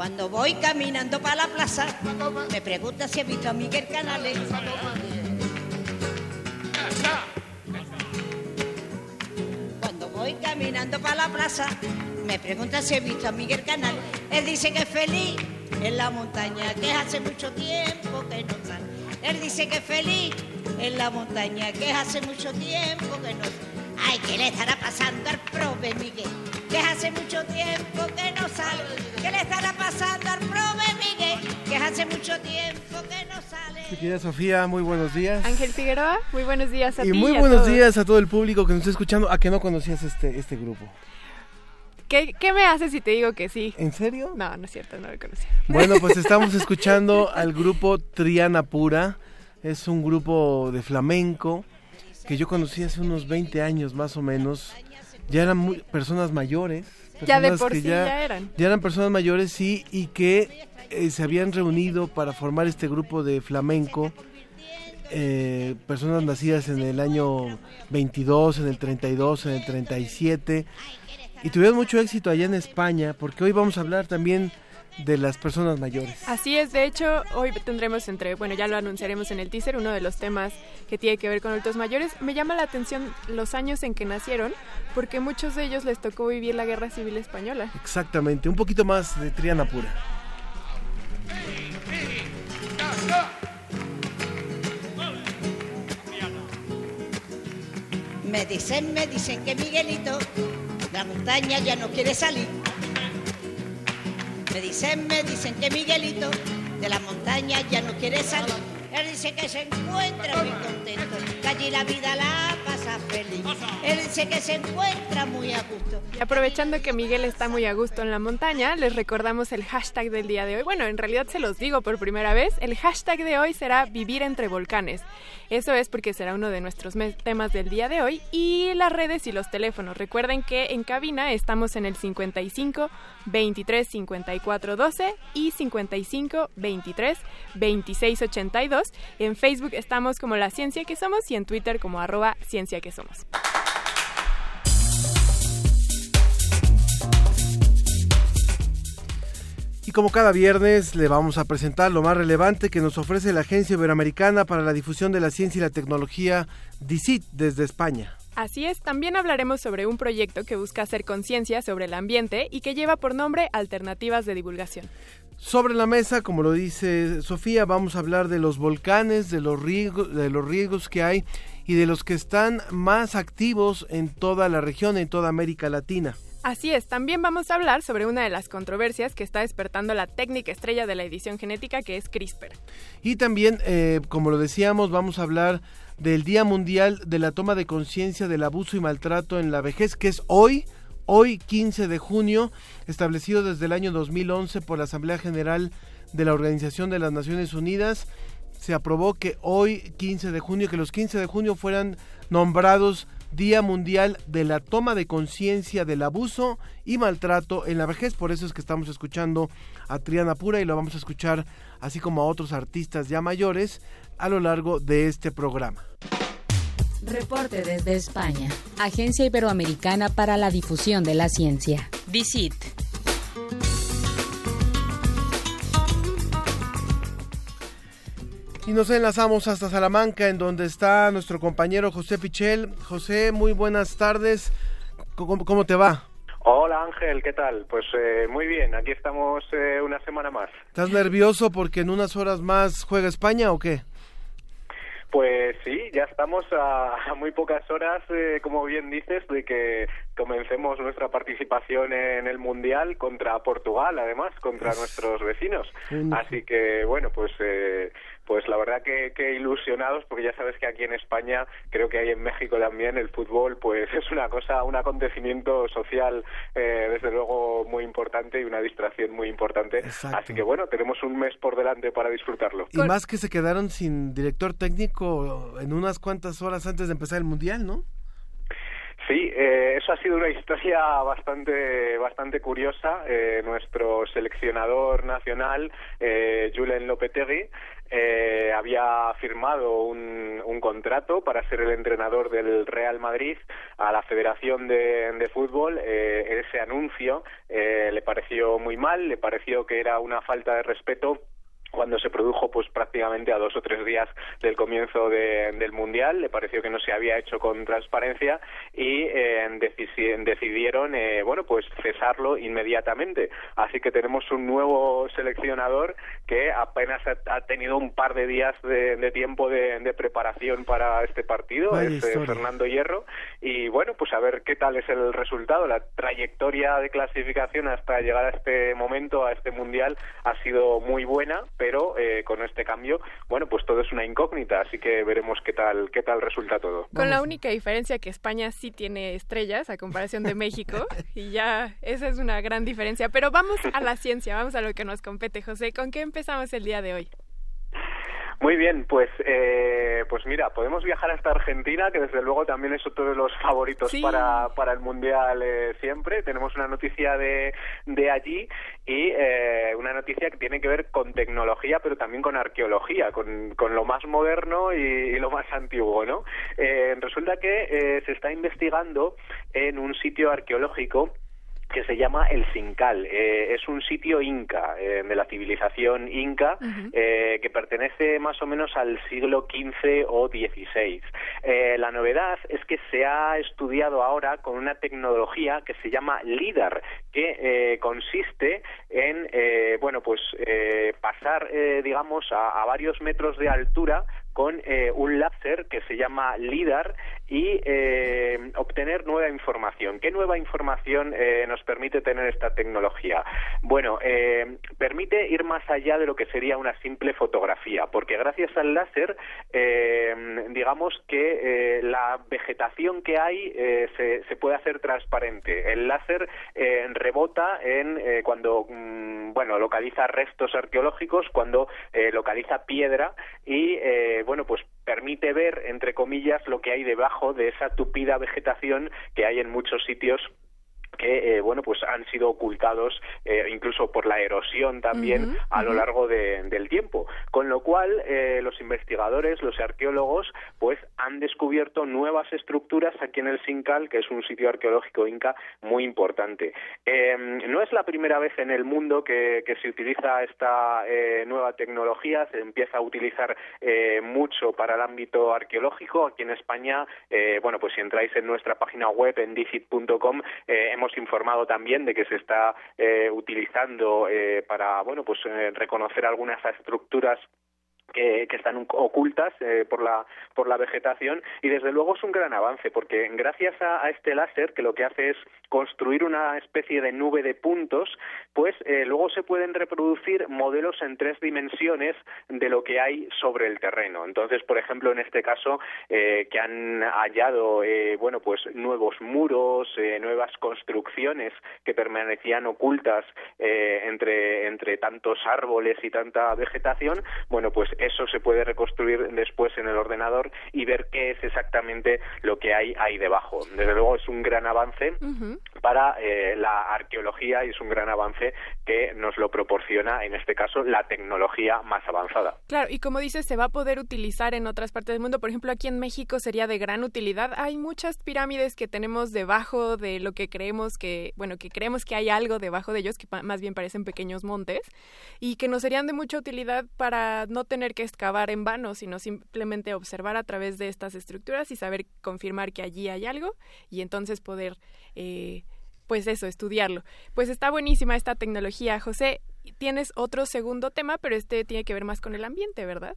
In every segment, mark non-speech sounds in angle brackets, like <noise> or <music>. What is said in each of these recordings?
Cuando voy caminando para la plaza, me pregunta si he visto a Miguel Canales. Cuando voy caminando para la plaza, me pregunta si he visto a Miguel Canales. Él dice que es feliz en la montaña, que hace mucho tiempo que no sale. Él dice que es feliz en la montaña, que hace mucho tiempo que no sale. Ay, ¿qué le estará pasando al prove Miguel? Que hace mucho tiempo que no sale. ¿Qué le estará pasando al prove Miguel? Que hace mucho tiempo que no sale. Mi querida Sofía, muy buenos días. Ángel Figueroa, muy buenos días a y ti. muy y a buenos todos. días a todo el público que nos está escuchando. A que no conocías este, este grupo. ¿Qué, ¿Qué me haces si te digo que sí? ¿En serio? No, no es cierto, no lo conocía. Bueno, pues <laughs> estamos escuchando al grupo Triana Pura. Es un grupo de flamenco que yo conocí hace unos 20 años más o menos. Ya eran muy- personas mayores. Ya de personas por que sí ya eran. Ya eran personas mayores, sí, y que eh, se habían reunido para formar este grupo de flamenco. eh, personas nacidas en el año 22, en el 32, en el 37. Y tuvieron mucho éxito allá en España, porque hoy vamos a hablar también de las personas mayores. Así es, de hecho, hoy tendremos entre, bueno, ya lo anunciaremos en el teaser, uno de los temas que tiene que ver con adultos mayores. Me llama la atención los años en que nacieron, porque muchos de ellos les tocó vivir la Guerra Civil Española. Exactamente, un poquito más de Triana Pura. Me dicen, me dicen que Miguelito la montaña ya no quiere salir. Me dicen, me dicen que Miguelito de la montaña ya no quiere salir. Él dice que se encuentra muy contento, que allí la vida la pasa feliz. Él dice que se encuentra muy a gusto. Y aprovechando que Miguel está muy a gusto en la montaña, les recordamos el hashtag del día de hoy. Bueno, en realidad se los digo por primera vez. El hashtag de hoy será vivir entre volcanes. Eso es porque será uno de nuestros temas del día de hoy. Y las redes y los teléfonos. Recuerden que en cabina estamos en el 55 23 54 12 y 55 23 26 82. En Facebook estamos como La Ciencia que Somos y en Twitter como arroba Ciencia que Somos. Y como cada viernes le vamos a presentar lo más relevante que nos ofrece la Agencia Iberoamericana para la Difusión de la Ciencia y la Tecnología, DICIT, desde España. Así es, también hablaremos sobre un proyecto que busca hacer conciencia sobre el ambiente y que lleva por nombre Alternativas de Divulgación. Sobre la mesa, como lo dice Sofía, vamos a hablar de los volcanes, de los riesgos, de los riesgos que hay y de los que están más activos en toda la región, en toda América Latina. Así es, también vamos a hablar sobre una de las controversias que está despertando la técnica estrella de la edición genética que es CRISPR. Y también, eh, como lo decíamos, vamos a hablar del Día Mundial de la Toma de Conciencia del Abuso y Maltrato en la Vejez, que es hoy, hoy 15 de junio, establecido desde el año 2011 por la Asamblea General de la Organización de las Naciones Unidas. Se aprobó que hoy, 15 de junio, que los 15 de junio fueran nombrados Día Mundial de la Toma de Conciencia del Abuso y Maltrato en la Vejez. Por eso es que estamos escuchando a Triana Pura y lo vamos a escuchar así como a otros artistas ya mayores a lo largo de este programa. Reporte desde España. Agencia Iberoamericana para la Difusión de la Ciencia. DICIT. Y nos enlazamos hasta Salamanca, en donde está nuestro compañero José Pichel. José, muy buenas tardes. ¿Cómo, cómo te va? Hola Ángel, ¿qué tal? Pues eh, muy bien, aquí estamos eh, una semana más. ¿Estás nervioso porque en unas horas más juega España o qué? Pues sí, ya estamos a, a muy pocas horas, eh, como bien dices, de que comencemos nuestra participación en el Mundial contra Portugal, además, contra nuestros vecinos. Así que, bueno, pues eh, pues la verdad que, que ilusionados porque ya sabes que aquí en España, creo que hay en México también, el fútbol pues <laughs> es una cosa, un acontecimiento social eh, desde luego muy importante y una distracción muy importante. Exacto. Así que bueno, tenemos un mes por delante para disfrutarlo. Y más que se quedaron sin director técnico en unas cuantas horas antes de empezar el Mundial, ¿no? Sí, eh, eso ha sido una historia bastante bastante curiosa. Eh, nuestro seleccionador nacional, eh, Julen Lopetegui, eh, había firmado un, contrato para ser el entrenador del Real Madrid a la Federación de, de Fútbol. Eh, ese anuncio eh, le pareció muy mal, le pareció que era una falta de respeto cuando se produjo pues prácticamente a dos o tres días del comienzo de, del mundial le pareció que no se había hecho con transparencia y eh, decidieron eh, bueno pues cesarlo inmediatamente. Así que tenemos un nuevo seleccionador que apenas ha, ha tenido un par de días de, de tiempo de, de, preparación para este partido Vaya es eh, Fernando Hierro. Y bueno pues a ver qué tal es el resultado. La trayectoria de clasificación hasta llegar a este momento a este mundial ha sido muy buena pero eh, con este cambio, bueno, pues todo es una incógnita, así que veremos qué tal qué tal resulta todo. Con la única diferencia que España sí tiene estrellas a comparación de México <laughs> y ya esa es una gran diferencia, pero vamos a la ciencia, vamos a lo que nos compete, José, ¿con qué empezamos el día de hoy? Muy bien, pues eh, pues mira, podemos viajar hasta Argentina, que desde luego también es otro de los favoritos Sí. para, para el Mundial eh, siempre. Tenemos una noticia de, de allí y eh, una noticia que tiene que ver con tecnología, pero también con arqueología, con, con lo más moderno y, y lo más antiguo, ¿no? Eh, resulta que eh, se está investigando en un sitio arqueológico que se llama El Sincal. Eh, es un sitio inca, eh, de la civilización inca, eh, que pertenece más o menos al siglo XV o XVI. Eh, la novedad es que se ha estudiado ahora con una tecnología que se llama LIDAR, que eh, consiste en, eh, bueno, pues eh, pasar, eh, digamos, a, a varios metros de altura con eh, un láser que se llama LIDAR y eh, obtener nueva información. ¿Qué nueva información eh, nos permite tener esta tecnología? Bueno, eh, permite ir más allá de lo que sería una simple fotografía, porque gracias al láser, eh, digamos que eh, la vegetación que hay eh, se, se puede hacer transparente. El láser rebota en cuando mm, bueno localiza restos arqueológicos, cuando localiza piedra y bueno pues permite ver entre comillas lo que hay debajo de esa tupida vegetación que hay en muchos sitios que eh, bueno pues han sido ocultados eh, incluso por la erosión también a lo largo de- del tiempo. Con lo cual eh, los investigadores los arqueólogos pues han descubierto nuevas estructuras aquí en el Sincal que es un sitio arqueológico inca muy importante. Eh, no es la primera vez en el mundo que, que se utiliza esta eh, nueva tecnología. Se empieza a utilizar eh, mucho para el ámbito arqueológico. Aquí en España bueno pues si entráis en nuestra página web en dicit.com eh, hemos informado también de que se está eh, utilizando eh, para bueno pues eh, reconocer algunas estructuras que, están ocultas eh, por la por la vegetación. Y desde luego es un gran avance porque gracias a, a este láser que lo que hace es construir una especie de nube de puntos pues eh, luego se pueden reproducir modelos en tres dimensiones de lo que hay sobre el terreno. Entonces por ejemplo en este caso eh, que han hallado eh, bueno pues nuevos muros eh, nuevas construcciones que permanecían ocultas entre entre tantos árboles y tanta vegetación bueno pues eso se puede reconstruir después en el ordenador y ver qué es exactamente lo que hay ahí debajo. Desde luego es un gran avance para eh, la arqueología y es un gran avance que nos lo proporciona, en este caso, la tecnología más avanzada. Claro, y como dices, se va a poder utilizar en otras partes del mundo. Por ejemplo, aquí en México sería de gran utilidad. Hay muchas pirámides que tenemos debajo de lo que creemos que, bueno, que creemos que hay algo debajo de ellos, que más bien parecen pequeños montes, y que nos serían de mucha utilidad para no tener que excavar en vano, sino simplemente observar a través de estas estructuras y saber confirmar que allí hay algo y entonces poder, eh, pues eso, estudiarlo. Pues está buenísima esta tecnología. José, tienes otro segundo tema, pero este tiene que ver más con el ambiente, ¿verdad?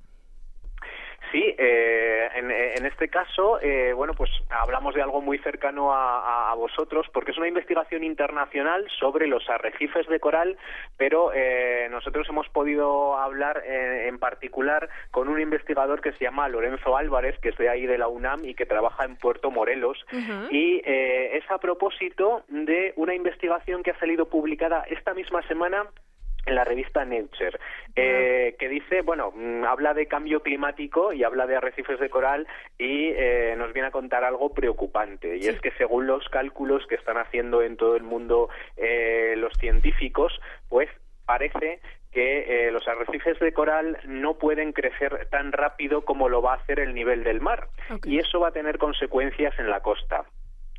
Sí, eh, en, en, este caso, eh, bueno, pues hablamos de algo muy cercano a, a, vosotros, porque es una investigación internacional sobre los arrecifes de coral, pero eh, nosotros hemos podido hablar eh, en particular con un investigador que se llama Lorenzo Álvarez, que es de ahí de la UNAM y que trabaja en Puerto Morelos, uh -huh. y eh, es a propósito de una investigación que ha salido publicada esta misma semana en la revista Nature, eh, que dice, bueno, mm, habla de cambio climático y habla de arrecifes de coral y eh, nos viene a contar algo preocupante. Y sí. es que según los cálculos que están haciendo en todo el mundo eh, los científicos, pues parece que eh, los arrecifes de coral no pueden crecer tan rápido como lo va a hacer el nivel del mar. Okay. Y eso va a tener consecuencias en la costa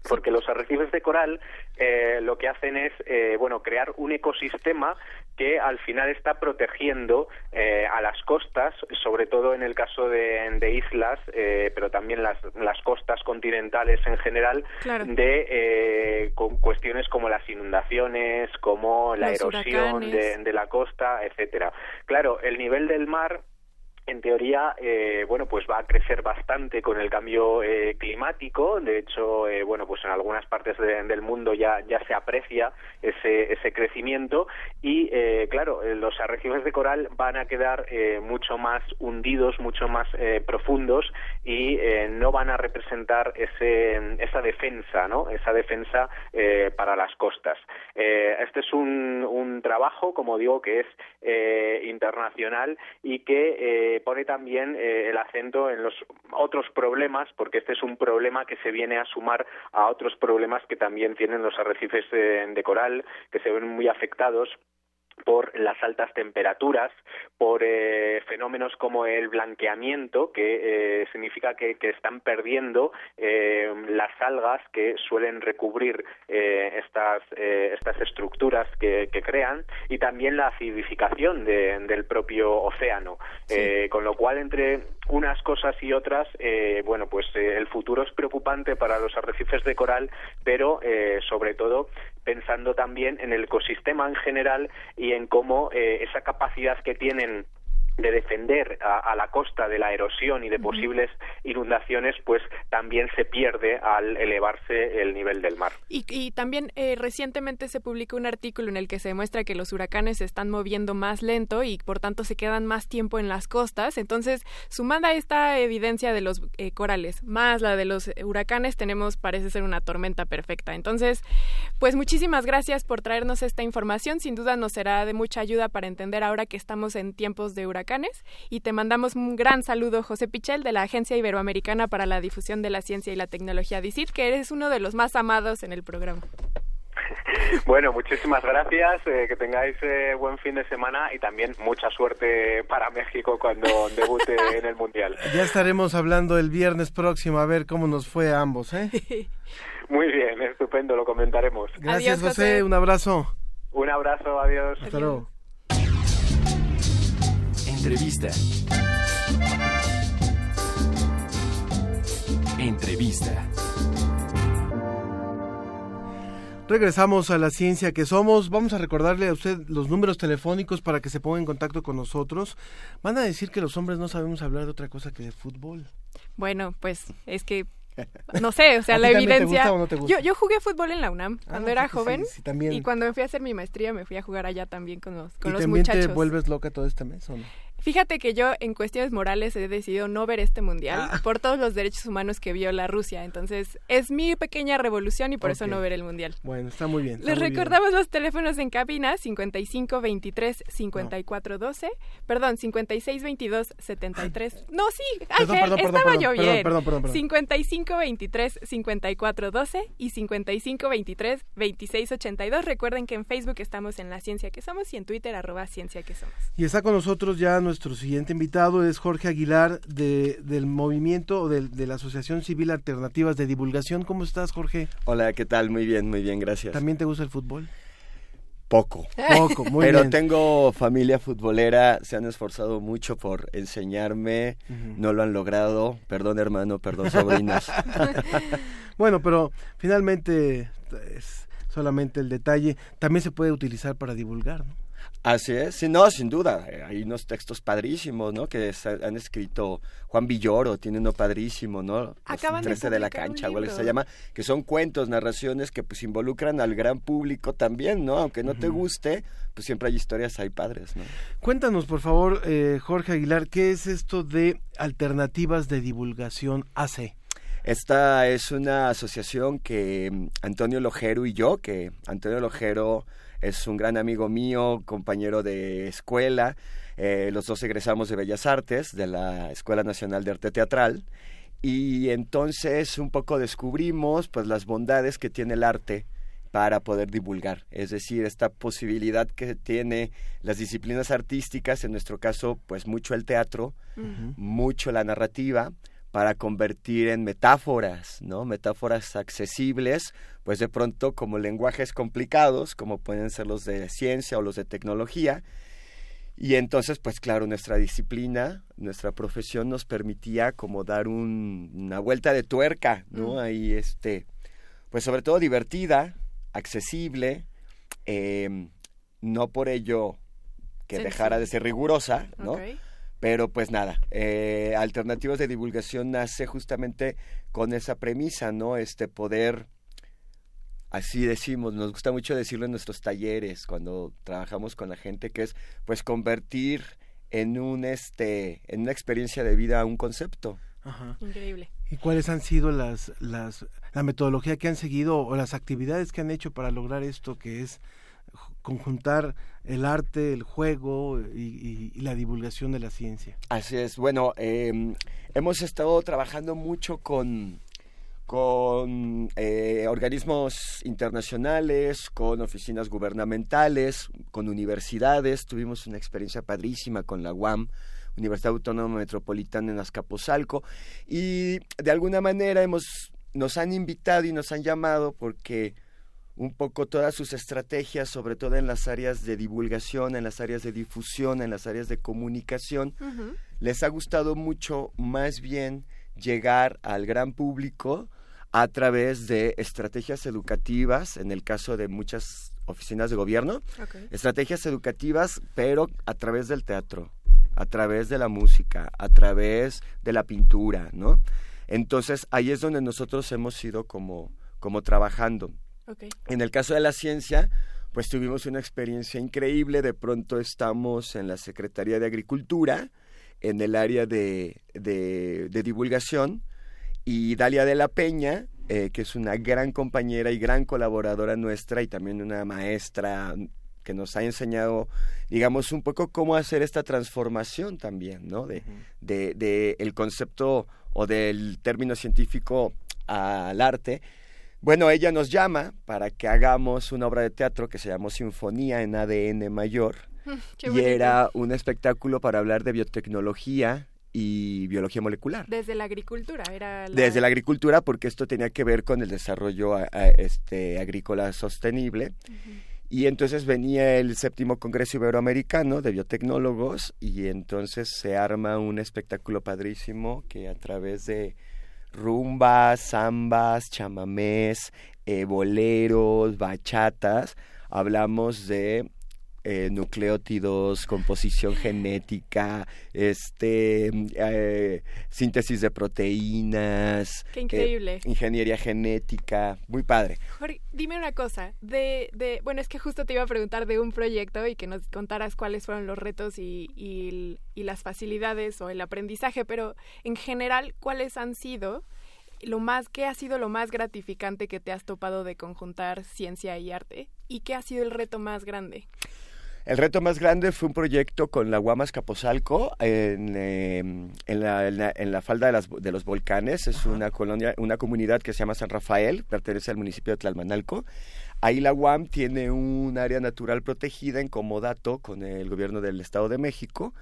porque los arrecifes de coral eh, lo que hacen es eh, bueno crear un ecosistema que al final está protegiendo eh, a las costas, sobre todo en el caso de, de islas, eh, pero también las, las, costas continentales en general, claro. de eh, con cuestiones como las inundaciones, como la Los erosión de, de, la costa, etcétera. Claro, el nivel del mar en teoría, eh, bueno, pues va a crecer bastante con el cambio eh, climático. De hecho, eh, bueno, pues en algunas partes de, del mundo ya, ya se aprecia ese, ese crecimiento y, eh, claro, eh, los arrecifes de coral van a quedar mucho más hundidos, mucho más profundos y no van a representar ese, esa defensa, ¿no? Esa defensa para las costas. este es un, un, trabajo, como digo, que es internacional y que pone también eh, el acento en los otros problemas, porque este es un problema que se viene a sumar a otros problemas que también tienen los arrecifes de, de coral, que se ven muy afectados por las altas temperaturas, por eh, fenómenos como el blanqueamiento, que eh, significa que, que, están perdiendo eh, las algas que suelen recubrir estas, estas estructuras que, que, crean, y también la acidificación de, del propio océano. Sí. con lo cual, entre unas cosas y otras, bueno, pues el futuro es preocupante para los arrecifes de coral, pero sobre todo pensando también en el ecosistema en general y en cómo eh, esa capacidad que tienen de defender a, a, la costa de la erosión y de posibles inundaciones, pues también se pierde al elevarse el nivel del mar. Y, y también eh, recientemente se publicó un artículo en el que se demuestra que los huracanes se están moviendo más lento y por tanto se quedan más tiempo en las costas. Entonces, sumando a esta evidencia de los eh, corales, más la de los huracanes, tenemos, parece ser una tormenta perfecta. Entonces, pues muchísimas gracias por traernos esta información. Sin duda nos será de mucha ayuda para entender ahora que estamos en tiempos de huracanes y te mandamos un gran saludo, José Pichel, de la Agencia Iberoamericana para la Difusión de la Ciencia y la Tecnología, DICIT, que eres uno de los más amados en el programa. <laughs> Bueno, muchísimas gracias, eh, que tengáis eh, buen fin de semana y también mucha suerte para México cuando <laughs> debute en el Mundial. Ya estaremos hablando el viernes próximo a ver cómo nos fue a ambos, ¿eh? <laughs> Muy bien, estupendo, lo comentaremos. Gracias, adiós, José. José, un abrazo. Un abrazo, adiós. Hasta luego. Entrevista. Entrevista. Regresamos a la ciencia que somos. Vamos a recordarle a usted los números telefónicos para que se ponga en contacto con nosotros. Van a decir que los hombres no sabemos hablar de otra cosa que de fútbol. Bueno, pues es que <laughs> no sé, o sea, la evidencia. No yo, yo jugué fútbol en la UNAM ah, cuando era joven sí, sí, también... y cuando me fui a hacer mi maestría me fui a jugar allá también con los, con ¿Y los también muchachos. te vuelves loca todo este mes o no? Fíjate que yo en cuestiones morales he decidido no ver este mundial Ah. por todos los derechos humanos que viola Rusia. Entonces es mi pequeña revolución y por eso Ok. no ver el mundial. Bueno, está muy bien. está Les muy bien. recordamos los teléfonos en cabina 55 23 54 12, perdón, 56 22 73. No, sí, Ángel, perdón, perdón, estaba yo bien. perdón, perdón, perdón. 55 23 54 12 y 55 23 26 82. Recuerden que en Facebook estamos en La Ciencia que Somos y en Twitter arroba Ciencia que Somos. Y está con nosotros ya nuestro siguiente invitado, es Jorge Aguilar de, del movimiento o del- de, la Asociación Civil Alternativas de Divulgación. ¿Cómo estás, Jorge? Hola, ¿qué tal? Muy bien, muy bien, gracias. ¿También te gusta el fútbol? Poco. Poco, muy Pero bien. tengo familia futbolera, se han esforzado mucho por enseñarme, no lo han logrado. Perdón, hermano, perdón, sobrinos. <laughs> Bueno, pero finalmente es- solamente el detalle, también se puede utilizar para divulgar, ¿no? Así es, sí, no, sin duda. Eh, Hay unos textos padrísimos, ¿no? Que se han escrito Juan Villoro, tiene uno padrísimo, ¿no? Los Acaban de 13 de la cancha, o algo que se llama, que son cuentos, narraciones que pues involucran al gran público también, ¿no? Aunque no te guste, pues siempre hay historias ahí padres, ¿no? Cuéntanos, por favor, eh, Jorge Aguilar, ¿qué es esto de Alternativas de Divulgación AC? Esta es una asociación que mm, Antonio Lojero y yo, que Antonio Lojero es un gran amigo mío, compañero de escuela, eh, los dos egresamos de Bellas Artes, de la Escuela Nacional de Arte Teatral, y entonces un poco descubrimos pues las bondades que tiene el arte para poder divulgar, es decir, esta posibilidad que tiene las disciplinas artísticas, en nuestro caso pues mucho el teatro, mucho la narrativa, para convertir en metáforas, ¿no? Metáforas accesibles, pues de pronto como lenguajes complicados, como pueden ser los de ciencia o los de tecnología. Y entonces, pues claro, nuestra disciplina, nuestra profesión nos permitía como dar un- una vuelta de tuerca, ¿no? Mm. Ahí, este, pues sobre todo divertida, accesible, eh, no por ello que dejara de ser rigurosa, ¿no? Pero pues nada, eh, Alternativas de Divulgación nace justamente con esa premisa, ¿no? Este poder, así decimos, nos gusta mucho decirlo en nuestros talleres, cuando trabajamos con la gente, que es pues convertir en un este, en una experiencia de vida un concepto. Ajá. Increíble. ¿Y cuáles han sido las, las, la metodología que han seguido o las actividades que han hecho para lograr esto que es conjuntar el arte, el juego y, la divulgación de la ciencia? Así es. Bueno, eh, hemos estado trabajando mucho con, con eh, organismos internacionales, con oficinas gubernamentales, con universidades. Tuvimos una experiencia padrísima con la UAM, Universidad Autónoma Metropolitana en Azcapotzalco, y de alguna manera hemos, nos han invitado y nos han llamado porque un poco todas sus estrategias, sobre todo en las áreas de divulgación, en las áreas de difusión, en las áreas de comunicación, les ha gustado mucho más bien llegar al gran público a través de estrategias educativas, en el caso de muchas oficinas de gobierno, estrategias educativas, pero a través del teatro, a través de la música, a través de la pintura, ¿no? Entonces ahí es donde nosotros hemos ido como, como trabajando. Ok. En el caso de la ciencia, pues tuvimos una experiencia increíble. De pronto estamos en la Secretaría de Agricultura, en el área de, de- de divulgación, y Dalia de la Peña, eh, que es una gran compañera y gran colaboradora nuestra, y también una maestra que nos ha enseñado, digamos, un poco cómo hacer esta transformación también, ¿no? De, de, de el concepto o del término científico al arte. Bueno, ella nos llama para que hagamos una obra de teatro que se llamó Sinfonía en ADN Mayor. <laughs> Qué y bonito. era un espectáculo para hablar de biotecnología y biología molecular. Desde la agricultura, era la... Desde la agricultura, porque esto tenía que ver con el desarrollo a- a- este, agrícola sostenible. Y entonces venía el séptimo Congreso Iberoamericano de Biotecnólogos y entonces se arma un espectáculo padrísimo que a través de rumbas, zambas, chamamés, eh, boleros, bachatas, hablamos de eh, nucleótidos, composición genética, este, eh, síntesis de proteínas, Qué eh, increíble. ingeniería genética, muy padre. Jorge, dime una cosa, de, de, bueno, es que justo te iba a preguntar de un proyecto y que nos contaras cuáles fueron los retos y, y, y las facilidades o el aprendizaje, pero en general, ¿cuáles han sido lo más, qué ha sido lo más gratificante que te has topado de conjuntar ciencia y arte? ¿Y qué ha sido el reto más grande? El reto más grande fue un proyecto con la Guamas Capozalco en, eh, en, la, en la- en la falda de, las- de los volcanes. Es una colonia, una comunidad que se llama San Rafael, pertenece al municipio de Tlalmanalco. Ahí la UAM tiene un área natural protegida en comodato con el gobierno del Estado de México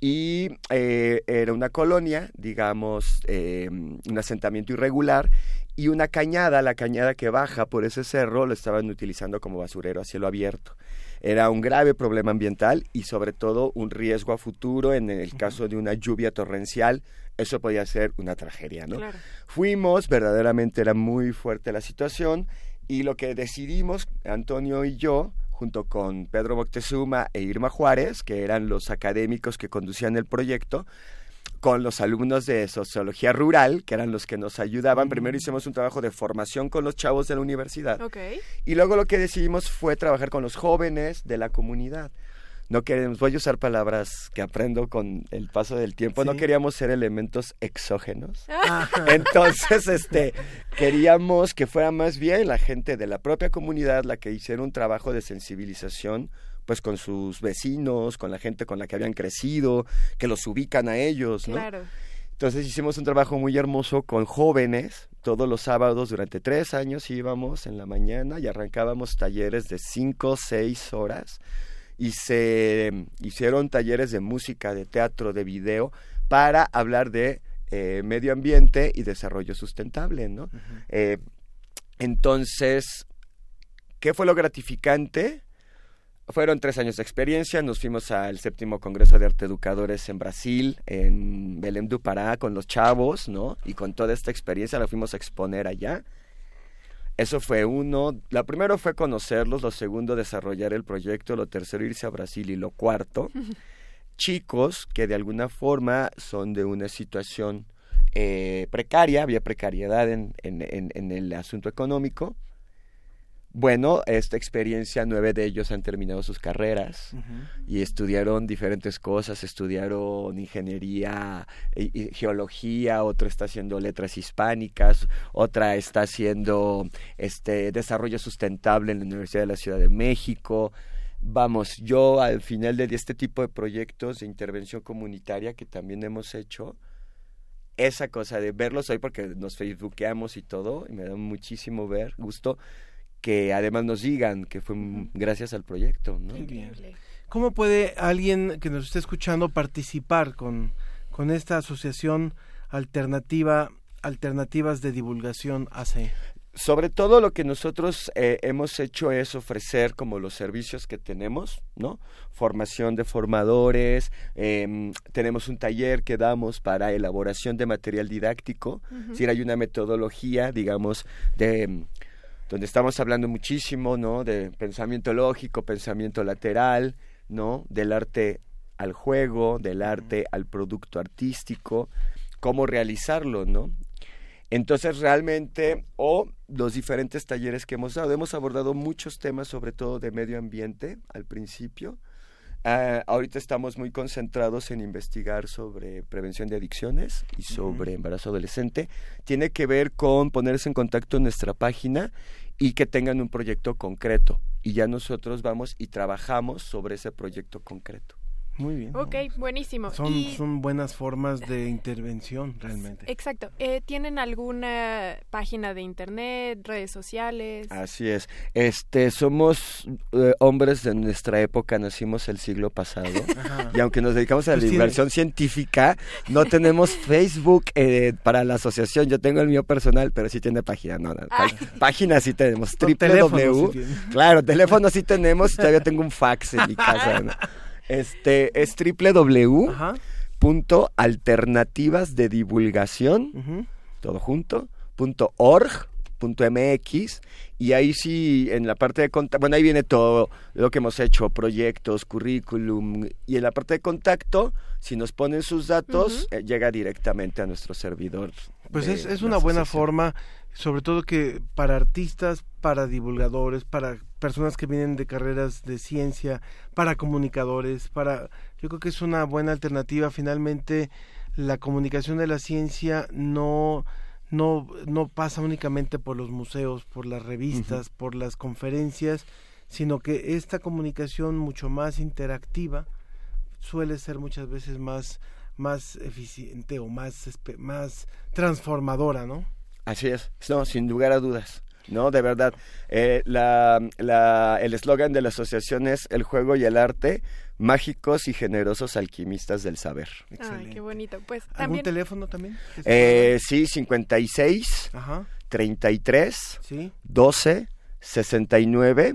y eh, era una colonia, digamos, eh, un asentamiento irregular y una cañada, la cañada que baja por ese cerro lo estaban utilizando como basurero a cielo abierto. Era un grave problema ambiental y sobre todo un riesgo a futuro en el caso de una lluvia torrencial. Eso podía ser una tragedia, ¿no? Claro. Fuimos, verdaderamente era muy fuerte la situación Y lo que decidimos, Antonio y yo, junto con Pedro Moctezuma e Irma Juárez, que eran los académicos que conducían el proyecto, con los alumnos de sociología rural, que eran los que nos ayudaban. Primero hicimos un trabajo de formación con los chavos de la universidad. Y luego lo que decidimos fue trabajar con los jóvenes de la comunidad. No queremos, voy a usar palabras que aprendo con el paso del tiempo, no queríamos ser elementos exógenos. <laughs> Entonces, este, queríamos que fuera más bien la gente de la propia comunidad la que hiciera un trabajo de sensibilización pues con sus vecinos, con la gente con la que habían crecido, que los ubican a ellos, ¿no? Claro. Entonces hicimos un trabajo muy hermoso con jóvenes. Todos los sábados durante tres años íbamos en la mañana y arrancábamos talleres de cinco, seis horas. Y se mm, hicieron talleres de música, de teatro, de video, para hablar de eh, medio ambiente y desarrollo sustentable, ¿no? Eh, entonces, ¿qué fue lo gratificante? Fueron tres años de experiencia, nos fuimos al séptimo Congreso de Arte Educadores en Brasil, en Belém do Pará, con los chavos, ¿no? Y con toda esta experiencia la fuimos a exponer allá. Eso fue uno. La primero fue conocerlos, lo segundo desarrollar el proyecto, lo tercero irse a Brasil y lo cuarto, <laughs> chicos que de alguna forma son de una situación eh, precaria, había precariedad en, en, en, en el asunto económico. Bueno, esta experiencia, nueve de ellos han terminado sus carreras y estudiaron diferentes cosas, estudiaron ingeniería geología, otro está haciendo letras hispánicas, otra está haciendo este desarrollo sustentable en la Universidad de la Ciudad de México. Vamos, yo al final de este tipo de proyectos de intervención comunitaria que también hemos hecho, esa cosa de verlos hoy porque nos facebookeamos y todo, y me da muchísimo ver, gusto que además nos digan que fue gracias al proyecto, ¿no? ¿Cómo puede alguien que nos esté escuchando participar con, con esta asociación alternativa, Alternativas de Divulgación AC? Sobre todo lo que nosotros eh, hemos hecho es ofrecer como los servicios que tenemos, ¿no? Formación de formadores, em, tenemos un taller que damos para elaboración de material didáctico, Ujú. es decir, hay una metodología, digamos, de donde estamos hablando muchísimo, ¿no? De pensamiento lógico, pensamiento lateral, ¿no? Del arte al juego, del arte al producto artístico, cómo realizarlo, ¿no? Entonces realmente, o los diferentes talleres que hemos dado, hemos abordado muchos temas, sobre todo de medio ambiente al principio. Ah, ahorita estamos muy concentrados en investigar sobre prevención de adicciones y sobre embarazo adolescente. Tiene que ver con ponerse en contacto en nuestra página y que tengan un proyecto concreto. Y ya nosotros vamos y trabajamos sobre ese proyecto concreto. Muy bien. Ok, buenísimo. Son, Y- son buenas formas de intervención realmente. Exacto. Eh, ¿Tienen alguna página de internet, redes sociales? Así es. Este, somos eh, hombres de nuestra época, nacimos el siglo pasado. <laughs> Ajá. Y aunque nos dedicamos a la Pues divulgación científica, no tenemos Facebook eh, para la asociación. Yo tengo el mío personal, pero sí tiene página. No, no, pá- página sí tenemos. Sí tiene. claro, teléfono sí tenemos. y Todavía tengo un fax en mi casa. ¿no? <laughs> Este es www. Punto alternativas de divulgación Ujú. todo junto, punto org, punto mx, y ahí sí, en la parte de contacto, bueno, ahí viene todo lo que hemos hecho, proyectos, currículum, y en la parte de contacto, si nos ponen sus datos, eh, llega directamente a nuestro servidor. Pues es, es una buena forma, sobre todo que para artistas, para divulgadores, para personas que vienen de carreras de ciencia, para comunicadores, para yo creo que es una buena alternativa. Finalmente, la comunicación de la ciencia no no no pasa únicamente por los museos, por las revistas, por las conferencias, sino que esta comunicación mucho más interactiva suele ser muchas veces más más eficiente o más más transformadora, ¿no? Así es, no, sin lugar a dudas. No, de verdad. Eh, la, la, el eslogan de la asociación es el juego y el arte, mágicos y generosos alquimistas del saber. Ay, qué bonito. Pues ¿Algún teléfono también? Eh, sí, 56, Ajá. 33, Sí. 12, 69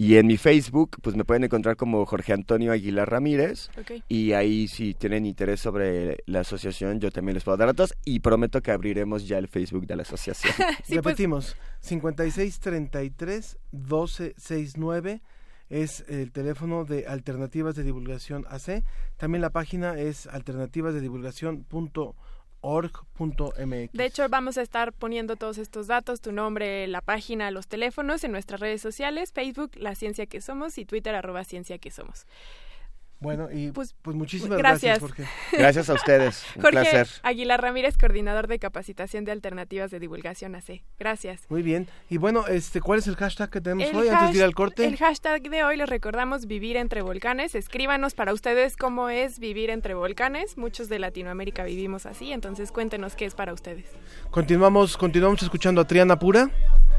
Y en mi Facebook, pues me pueden encontrar como Jorge Antonio Aguilar Ramírez. Ok. Y ahí si tienen interés sobre la asociación, yo también les puedo dar datos. Y prometo que abriremos ya el Facebook de la asociación. <laughs> Sí, pues, Repetimos, 5633 1269 es el teléfono de Alternativas de Divulgación AC. También la página es alternativasdedivulgación.org.mx. De hecho, vamos a estar poniendo todos estos datos, tu nombre, la página, los teléfonos en nuestras redes sociales, Facebook, La Ciencia que Somos y Twitter, arroba Ciencia que Somos. Bueno, y pues, Pues, muchísimas gracias. gracias, Jorge. <laughs> Gracias a ustedes. Un Jorge placer. Aguilar Ramírez, coordinador de capacitación de alternativas de divulgación AC. Gracias. Muy bien. Y bueno, este, ¿cuál es el hashtag que tenemos El hoy antes de ir al corte? El hashtag de hoy les recordamos vivir entre volcanes. Escríbanos para ustedes cómo es vivir entre volcanes. Muchos de Latinoamérica vivimos así, entonces cuéntenos qué es para ustedes. Continuamos, continuamos escuchando a Triana Pura.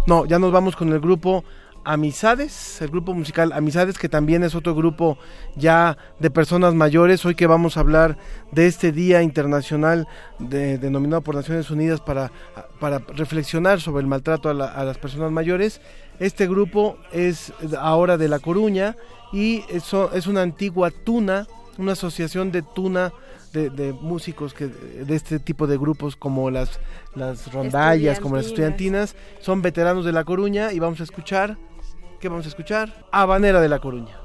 No, ya nos vamos con el grupo Amizades, el grupo musical Amizades, que también es otro grupo ya de personas mayores. Hoy que vamos a hablar de este Día Internacional de- denominado por Naciones Unidas para, para reflexionar sobre el maltrato a, la- a las personas mayores. Este grupo es ahora de La Coruña y eso es una antigua tuna, una asociación de tuna de, de músicos que de este tipo de grupos como las las rondallas como las estudiantinas son veteranos de La Coruña y vamos a escuchar ¿qué vamos a escuchar? Habanera de La Coruña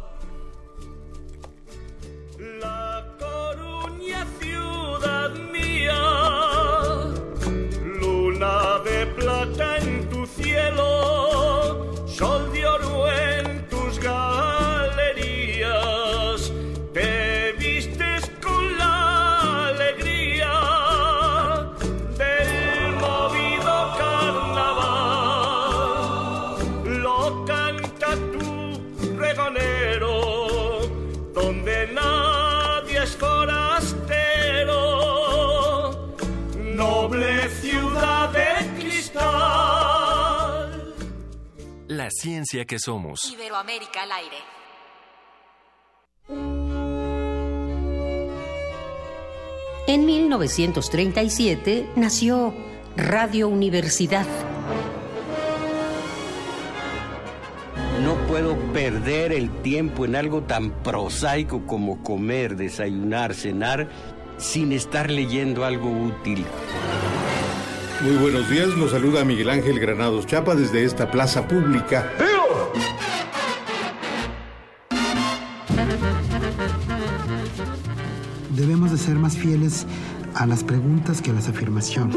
Coruña, ciudad mía, luna de plata en La ciencia que somos. Iberoamérica al aire. En 1937 nació Radio Universidad. No puedo perder el tiempo en algo tan prosaico como comer, desayunar, cenar, sin estar leyendo algo útil. Muy buenos días, los saluda Miguel Ángel Granados Chapa desde esta plaza pública. Debemos de ser más fieles a las preguntas que a las afirmaciones.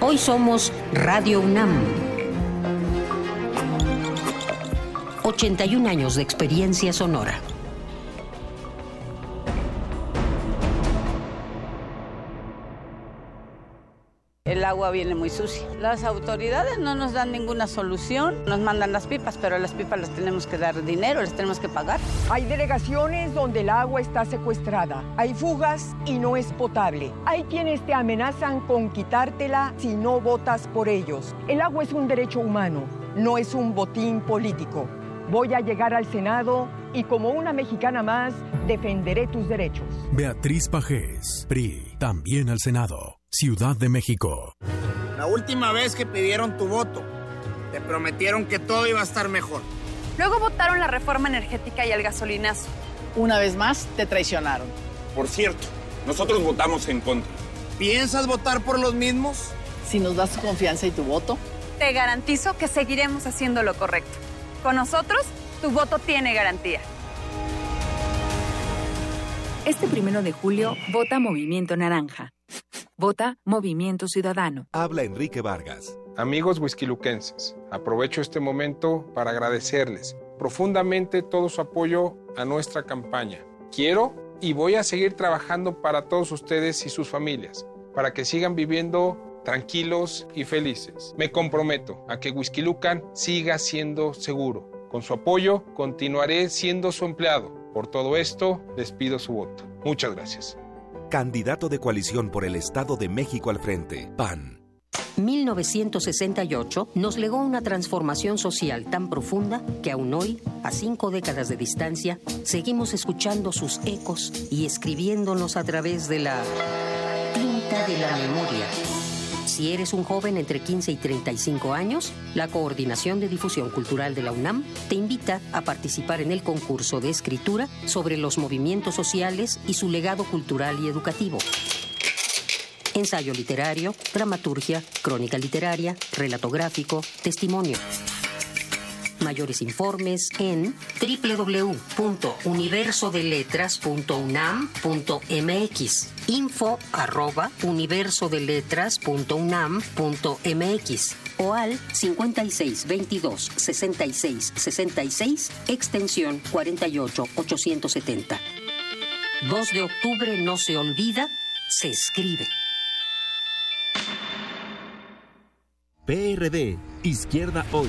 Hoy somos Radio UNAM. 81 años de experiencia sonora. El agua viene muy sucia. Las autoridades no nos dan ninguna solución. Nos mandan las pipas, pero a las pipas les tenemos que dar dinero, les tenemos que pagar. Hay delegaciones donde el agua está secuestrada. Hay fugas y no es potable. Hay quienes te amenazan con quitártela si no votas por ellos. El agua es un derecho humano, no es un botín político. Voy a llegar al Senado y como una mexicana más defenderé tus derechos. Beatriz Pajés, PRI, también al Senado. Ciudad de México. La última vez que pidieron tu voto, te prometieron que todo iba a estar mejor. Luego votaron la reforma energética y el gasolinazo. Una vez más, te traicionaron. Por cierto, nosotros votamos en contra. ¿Piensas votar por los mismos? Si nos das tu confianza y tu voto, Te garantizo que seguiremos haciendo lo correcto. Con nosotros, tu voto tiene garantía. Este primero de julio, vota Movimiento Naranja. Vota Movimiento Ciudadano. Habla Enrique Vargas. Amigos huisquiluquenses, aprovecho este momento para agradecerles profundamente todo su apoyo a nuestra campaña. Quiero y voy a seguir trabajando para todos ustedes y sus familias, para que sigan viviendo tranquilos y felices. Me comprometo a que Huizquilucan siga siendo seguro. Con su apoyo, continuaré siendo su empleado. Por todo esto, les pido su voto. Muchas gracias. Candidato de coalición por el Estado de México al frente. PAN. 1968 nos legó una transformación social tan profunda que aún hoy, a cinco décadas de distancia, seguimos escuchando sus ecos y escribiéndonos a través de la tinta de la memoria. Si eres un joven entre 15 y 35 años, la Coordinación de Difusión Cultural de la UNAM te invita a participar en el concurso de escritura sobre los movimientos sociales y su legado cultural y educativo ensayo literario, dramaturgia, crónica literaria, relato gráfico, testimonio. Mayores informes en www.universodeletras.unam.mx info arroba universodeletras.unam.mx o al 56 22 66 66 extensión 48 870. 2 de octubre no se olvida, se escribe. PRD, Izquierda Hoy.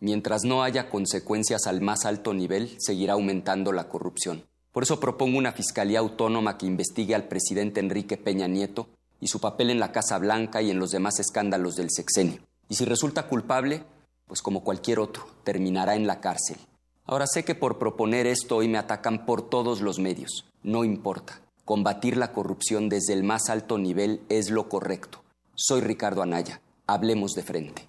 Mientras no haya consecuencias al más alto nivel, seguirá aumentando la corrupción. Por eso propongo una fiscalía autónoma que investigue al presidente Enrique Peña Nieto y su papel en la Casa Blanca y en los demás escándalos del sexenio. Y si resulta culpable, pues como cualquier otro, terminará en la cárcel. Ahora sé que por proponer esto hoy me atacan por todos los medios. No importa. Combatir la corrupción desde el más alto nivel es lo correcto. Soy Ricardo Anaya. Hablemos de frente.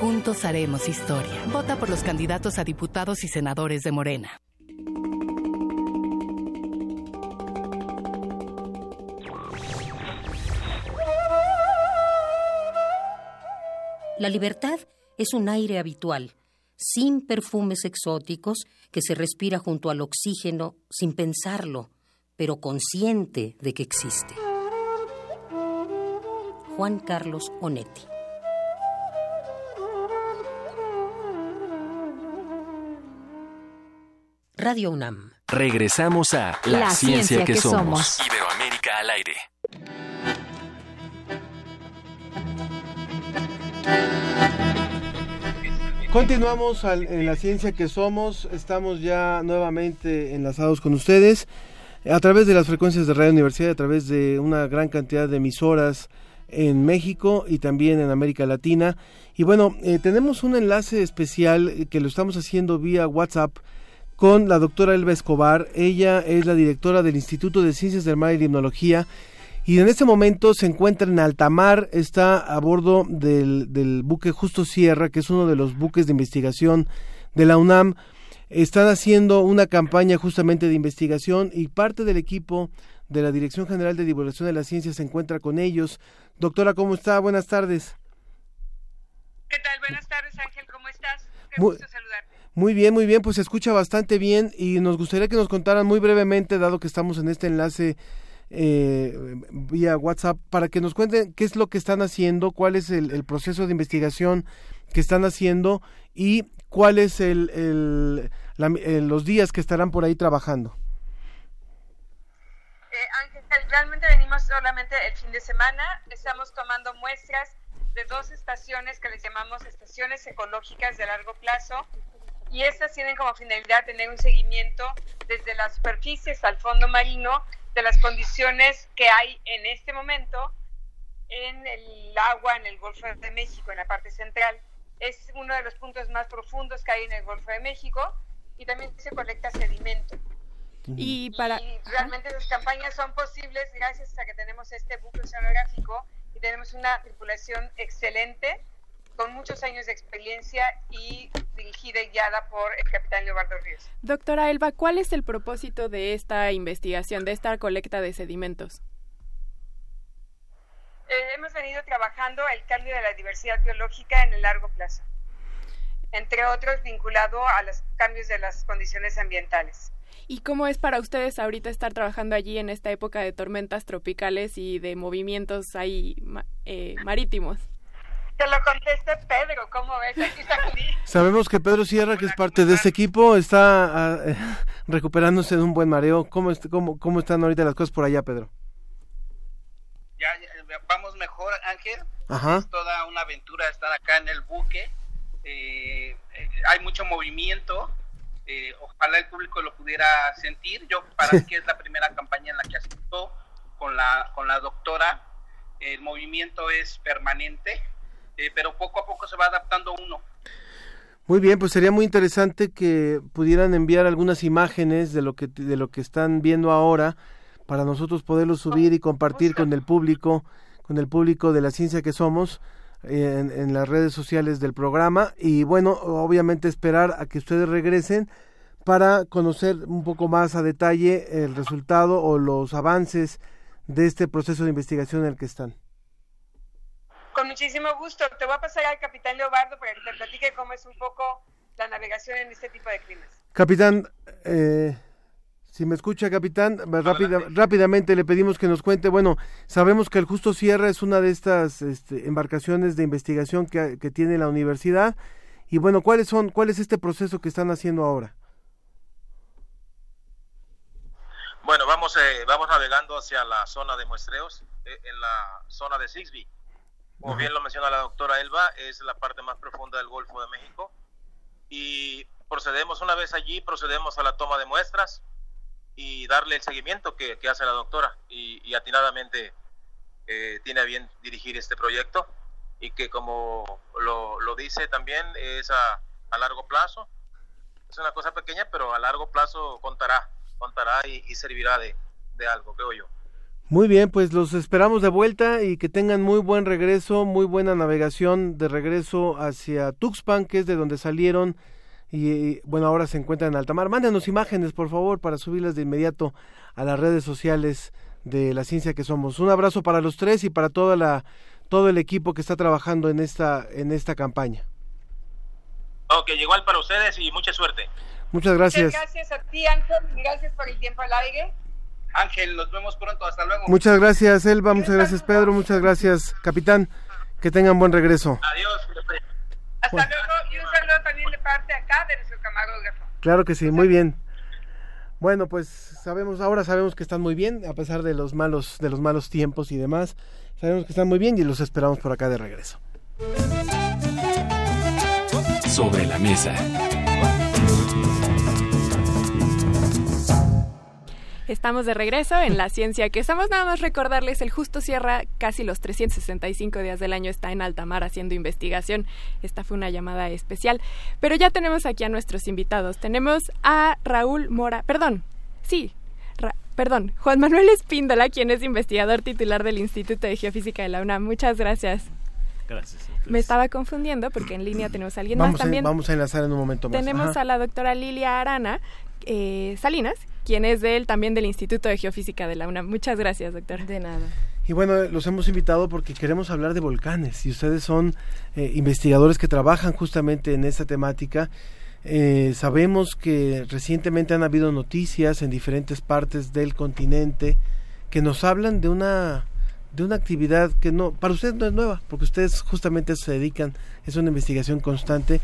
Juntos haremos historia. Vota por los candidatos a diputados y senadores de Morena. La libertad es un aire habitual, sin perfumes exóticos, que se respira junto al oxígeno sin pensarlo, pero consciente de que existe. Juan Carlos Onetti. Radio UNAM. Regresamos a La, ciencia, que, somos. Iberoamérica al aire. Continuamos al- en la ciencia que somos. Estamos ya nuevamente enlazados con ustedes a través de las frecuencias de Radio Universidad, a través de una gran cantidad de emisoras en México y también en América Latina. Y bueno, eh, tenemos un enlace especial que lo estamos haciendo vía WhatsApp con la doctora Elba Escobar. Ella es la directora del Instituto de Ciencias del Mar y Limnología y en este momento se encuentra en alta mar, está a bordo del, del buque Justo Sierra, que es uno de los buques de investigación de la UNAM. Están haciendo una campaña justamente de investigación y parte del equipo de la Dirección General de Divulgación de la Ciencia se encuentra con ellos. Doctora, ¿cómo está? Buenas tardes. ¿Qué tal? Buenas tardes, Ángel, ¿cómo estás? Qué gusto saludarte. Muy bien, muy bien, pues se escucha bastante bien y nos gustaría que nos contaran muy brevemente, dado que estamos en este enlace eh, vía WhatsApp, para que nos cuenten qué es lo que están haciendo, cuál es el, proceso de investigación que están haciendo y cuál es el, el- eh, los días que estarán por ahí trabajando. Eh, Ángel, realmente venimos solamente el fin de semana. Estamos tomando muestras de dos estaciones que les llamamos estaciones ecológicas de largo plazo. Y estas tienen como finalidad tener un seguimiento desde la superficie hasta el fondo marino de las condiciones que hay en este momento en el agua en el Golfo de México, en la parte central. Es uno de los puntos más profundos que hay en el Golfo de México y también se colecta sedimento. Y para... Y realmente las campañas son posibles gracias a que tenemos este buque oceanográfico y tenemos una tripulación excelente con muchos años de experiencia y dirigida y guiada por el capitán Leobardo Ríos. Doctora Elba, ¿cuál es el propósito de esta investigación, de esta colecta de sedimentos? Eh, hemos venido trabajando el cambio de la diversidad biológica en el largo plazo, entre otros vinculado a los cambios de las condiciones ambientales. ¿Y cómo es para ustedes ahorita estar trabajando allí en esta época de tormentas tropicales y de movimientos ahí eh, marítimos? Que lo conteste Pedro, ¿cómo ves? Aquí está Sabemos que Pedro Sierra, que es parte de este equipo, está eh, <laughs> recuperándose de un buen mareo. ¿Cómo, cómo, ¿Cómo están ahorita las cosas por allá, Pedro? Ya, vamos mejor, Ángel. Ajá. Es toda una aventura estar acá en el buque. Eh, hay mucho movimiento eh, ojalá el público lo pudiera sentir. Yo para mí que es la primera campaña en la que asisto con la, con la doctora. El movimiento es permanente, eh, pero poco a poco se va adaptando uno. Muy bien, pues sería muy interesante que pudieran enviar algunas imágenes de lo que de lo que están viendo ahora para nosotros poderlo subir y compartir con el público, con el público de la ciencia que somos en, las redes sociales del programa y bueno, obviamente esperar a que ustedes regresen para conocer un poco más a detalle el resultado o los avances de este proceso de investigación en el que están. Con muchísimo gusto. Te voy a pasar al capitán Leobardo para que te platique cómo es un poco la navegación en este tipo de climas. Capitán, eh, si me escucha, capitán, rápidamente le pedimos que nos cuente. Bueno, sabemos que el Justo Sierra es una de estas este, embarcaciones de investigación que, tiene la universidad. Y bueno, ¿cuáles son, cuál es este proceso que están haciendo ahora? Bueno, vamos, eh, vamos navegando hacia la zona de muestreos, eh, en la zona de Sixby. Como bien lo menciona la doctora Elba, es la parte más profunda del Golfo de México. Y procedemos, una vez allí, procedemos a la toma de muestras y darle el seguimiento que, hace la doctora y, atinadamente eh, tiene a bien dirigir este proyecto y que como lo, lo dice también es a, a, largo plazo. Es una cosa pequeña, pero a largo plazo contará, contará y, servirá de, de algo, creo yo. Muy bien, pues los esperamos de vuelta y que tengan muy buen regreso, muy buena navegación de regreso hacia Tuxpan, que es de donde salieron y bueno, ahora se encuentra en alta mar. Mándenos imágenes, por favor, para subirlas de inmediato a las redes sociales de la ciencia que somos. Un abrazo para los tres y para toda la todo el equipo que está trabajando en esta en esta campaña. Ok, igual para ustedes y mucha suerte. Muchas gracias. Muchas gracias a ti, Ángel, gracias por el tiempo al aire. Ángel, nos vemos pronto, hasta luego. Muchas gracias, Elba, muchas gracias, Pedro, muchas gracias, capitán. Que tengan buen regreso. Adiós. Hasta luego y un saludo también de parte acá de nuestro camarógrafo. Claro que sí, muy bien. Bueno, pues sabemos ahora sabemos que están muy bien a pesar de los malos de los malos tiempos y demás. Sabemos que están muy bien y los esperamos por acá de regreso. Sobre la mesa. Estamos de regreso en la ciencia que estamos nada más recordarles el Justo Sierra casi los 365 días del año está en alta mar haciendo investigación. Esta fue una llamada especial, pero ya tenemos aquí a nuestros invitados. Tenemos a Raúl Mora, perdón. Sí, perdón, Juan Manuel Espíndola, quien es investigador titular del Instituto de Geofísica de la UNAM. Muchas gracias. Gracias. Me estaba confundiendo porque en línea tenemos a alguien más también. vamos a enlazar en un momento más. Tenemos a la doctora Lilia Arana eh, Salinas, quien es de él también del Instituto de Geofísica de la UNAM. Muchas gracias, doctor. De nada. Y bueno, los hemos invitado porque queremos hablar de volcanes y ustedes son eh, investigadores que trabajan justamente en esa temática. Eh, sabemos que recientemente han habido noticias en diferentes partes del continente que nos hablan de una de una actividad que no para ustedes no es nueva porque ustedes justamente se dedican es una investigación constante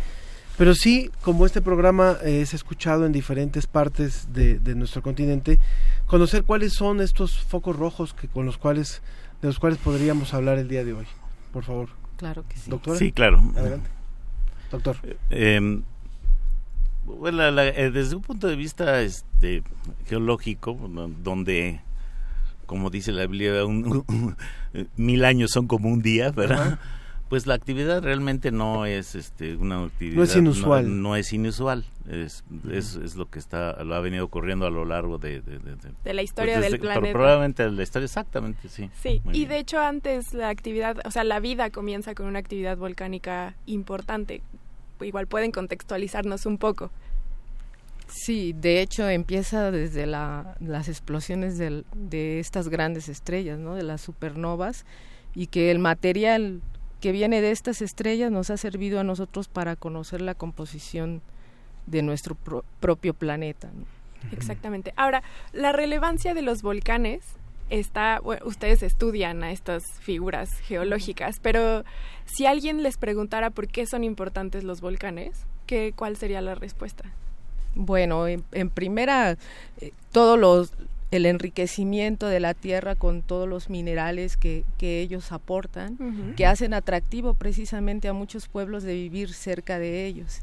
pero sí, como este programa es escuchado en diferentes partes de, nuestro continente, conocer cuáles son estos focos rojos que con los cuales de los cuales podríamos hablar el día de hoy. Por favor. Claro que sí. Doctor. Sí, claro. Adelante. Doctor. Eh, bueno, eh, desde un punto de vista este, geológico, donde, como dice la Biblia, <laughs> mil años son como un día, ¿verdad? Pues la actividad realmente no es este, una actividad... No es inusual. No, es inusual, es, es, lo que está lo ha venido ocurriendo a lo largo de... De, la historia pues, del planeta. Probablemente de la historia, exactamente, sí. Sí, y de hecho antes la actividad, o sea, la vida comienza con una actividad volcánica importante. igual pueden contextualizarnos un poco. Sí, de hecho empieza desde las explosiones de estas grandes estrellas, ¿no? de las supernovas, y que el material que viene de estas estrellas nos ha servido a nosotros para conocer la composición de nuestro propio planeta. Exactamente. Ahora, la relevancia de los volcanes está, ustedes estudian a estas figuras geológicas, pero si alguien les preguntara por qué son importantes los volcanes, ¿qué, ¿cuál sería la respuesta? Bueno, en, primera, eh, todos los el enriquecimiento de la tierra con todos los minerales que, que ellos aportan, que hacen atractivo precisamente a muchos pueblos de vivir cerca de ellos.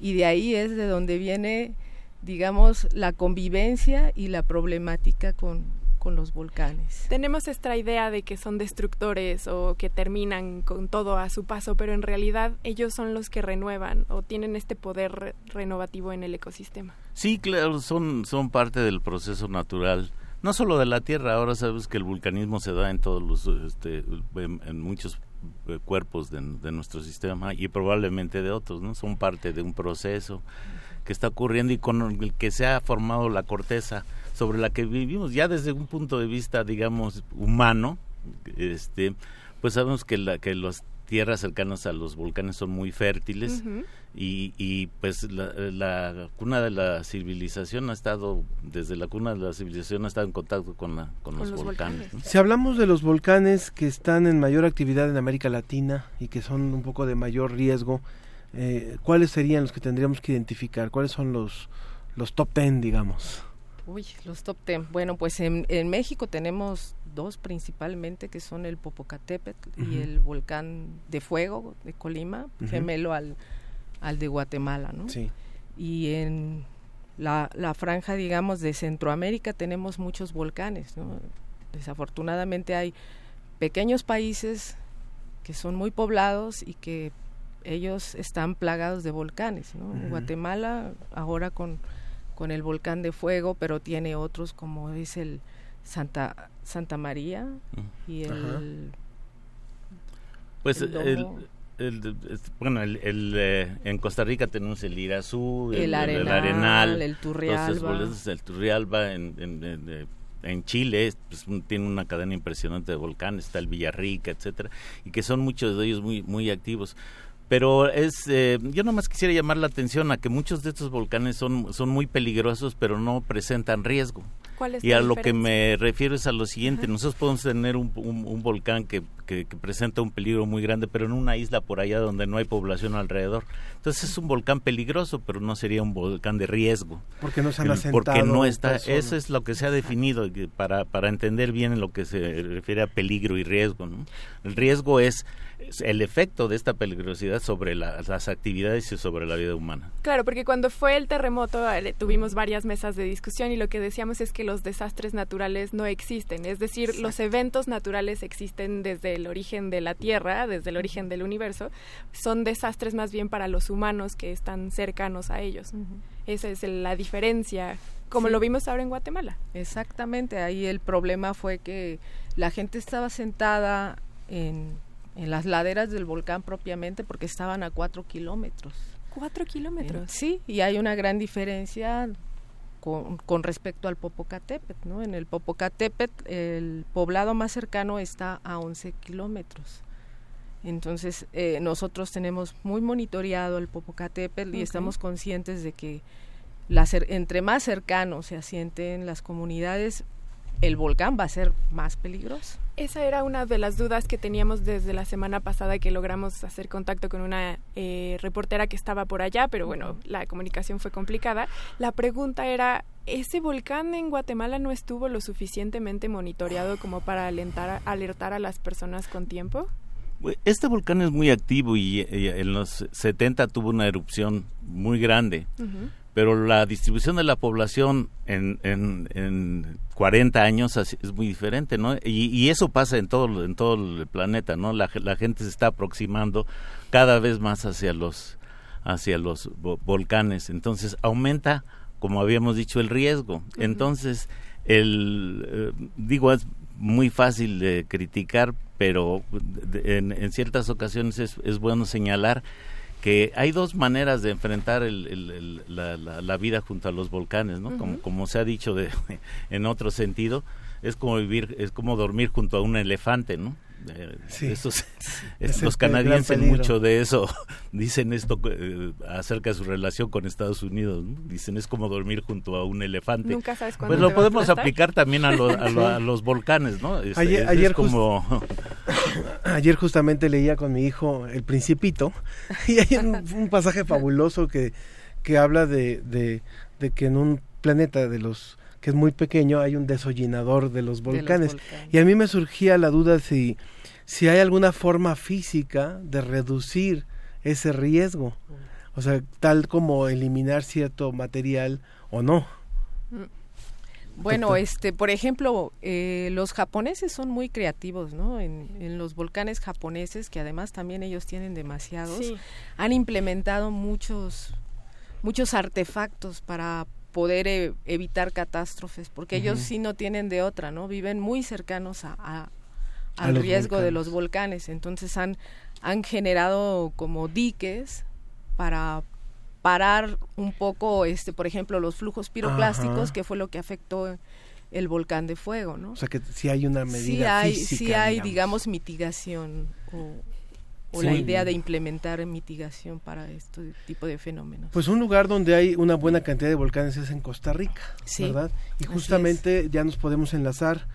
Y de ahí es de donde viene, digamos, la convivencia y la problemática con, con los volcanes. Tenemos esta idea de que son destructores o que terminan con todo a su paso, pero en realidad ellos son los que renuevan o tienen este poder renovativo en el ecosistema. Sí, claro, son, son parte del proceso natural. No solo de la Tierra, ahora sabes que el vulcanismo se da en todos los, este, en, muchos eh, cuerpos de, de, nuestro sistema y probablemente de otros, ¿no? Son parte de un proceso que está ocurriendo y con el que se ha formado la corteza sobre la que vivimos. Ya desde un punto de vista digamos humano este pues sabemos que la que las tierras cercanas a los volcanes son muy fértiles y, y, pues la, cuna de la civilización ha estado desde la cuna de la civilización ha estado en contacto con la con, los, volcanes, si hablamos de los volcanes que están en mayor actividad en América Latina y que son un poco de mayor riesgo eh, cuáles serían los que tendríamos que identificar cuáles son los los top ten digamos Uy, los top ten. Bueno, pues en, México tenemos dos principalmente, que son el Popocatépetl y el volcán de fuego de Colima, gemelo al, al de Guatemala, ¿no? Sí. Y en la, la franja, digamos, de Centroamérica tenemos muchos volcanes, ¿no? Desafortunadamente hay pequeños países que son muy poblados y que ellos están plagados de volcanes, ¿no? Guatemala ahora con con el volcán de fuego, pero tiene otros como es el Santa Santa María y el pues el, bueno el, eh, en Costa Rica tenemos el Irazú el, Arenal, el Turrialba. el Turrialba en, en, Chile pues, tiene una cadena impresionante de volcanes está el Villarrica etcétera y que son muchos de ellos muy muy activos pero es eh, yo nomás quisiera llamar la atención a que muchos de estos volcanes son son muy peligrosos pero no presentan riesgo. Y a lo que me refiero es a lo siguiente nosotros podemos tener un, un, volcán que, que, presenta un peligro muy grande pero en una isla por allá donde no hay población alrededor entonces es un volcán peligroso pero no sería un volcán de riesgo porque no se han asentado porque no está eso es lo que se ha definido para para entender bien en lo que se refiere a peligro y riesgo ¿no? el riesgo es el efecto de esta peligrosidad sobre las actividades y sobre la vida humana. Claro, porque cuando fue el terremoto eh, tuvimos varias mesas de discusión y lo que decíamos es que los desastres naturales no existen, es decir, los eventos naturales existen desde el origen de la Tierra, desde el origen del universo, son desastres más bien para los humanos que están cercanos a ellos. Esa es la diferencia, como lo vimos ahora en Guatemala. Exactamente, ahí el problema fue que la gente estaba sentada en en las laderas del volcán propiamente porque estaban a cuatro kilómetros. ¿Cuatro kilómetros? sí, y hay una gran diferencia con, con, respecto al Popocatépetl, ¿no? En el Popocatépetl el poblado más cercano está a 11 kilómetros. Entonces eh, nosotros tenemos muy monitoreado el Popocatépetl y estamos conscientes de que la, entre más cercano se asienten las comunidades, el volcán va a ser más peligroso. Esa era una de las dudas que teníamos desde la semana pasada que logramos hacer contacto con una eh, reportera que estaba por allá, pero bueno, la comunicación fue complicada. La pregunta era, ¿ese volcán en Guatemala no estuvo lo suficientemente monitoreado como para alentar, alertar a las personas con tiempo? Este volcán es muy activo y, en los 70 tuvo una erupción muy grande pero la distribución de la población en, en, en 40 años es muy diferente, ¿no? Y, y, eso pasa en todo, en todo el planeta, ¿no? La, la, gente se está aproximando cada vez más hacia los, hacia los volcanes, entonces aumenta, como habíamos dicho, el riesgo. Entonces, el, eh, digo, es muy fácil de criticar, pero en, en ciertas ocasiones es, es bueno señalar que hay dos maneras de enfrentar la, vida junto a los volcanes, ¿no? como, como se ha dicho de, <laughs> en otro sentido, es como vivir, es como dormir junto a un elefante, ¿no? Estos, <laughs> los canadienses mucho de eso. <laughs> Dicen esto eh, acerca de su relación con Estados Unidos dicen es como dormir junto a un elefante nunca sabes pues lo podemos aplicar también a, los volcanes no ayer, como <laughs> ayer justamente leía con mi hijo el principito y hay un, pasaje fabuloso que que habla de, de, de que en un planeta de los que es muy pequeño, hay un desollinador de los volcanes. Y a mí me surgía la duda si, si hay alguna forma física de reducir ese riesgo. O sea, tal como eliminar cierto material o no. Mm. Bueno, este, por ejemplo, eh, los japoneses son muy creativos, ¿no? En, los volcanes japoneses, que además también ellos tienen demasiados, han implementado muchos, muchos artefactos para poder e, evitar catástrofes, porque ellos sí no tienen de otra, ¿no? Viven muy cercanos a, al riesgo de los volcanes, entonces han, han generado como diques para parar un poco, este, por ejemplo, los flujos piroclásticos, que fue lo que afectó el volcán de fuego, ¿no? O sea que sí hay una medida sí hay, Sí hay, digamos, mitigación o, o la idea de implementar mitigación para este tipo de fenómenos. Pues un lugar donde hay una buena cantidad de volcanes es en Costa Rica, ¿verdad? Y justamente ya nos podemos enlazar.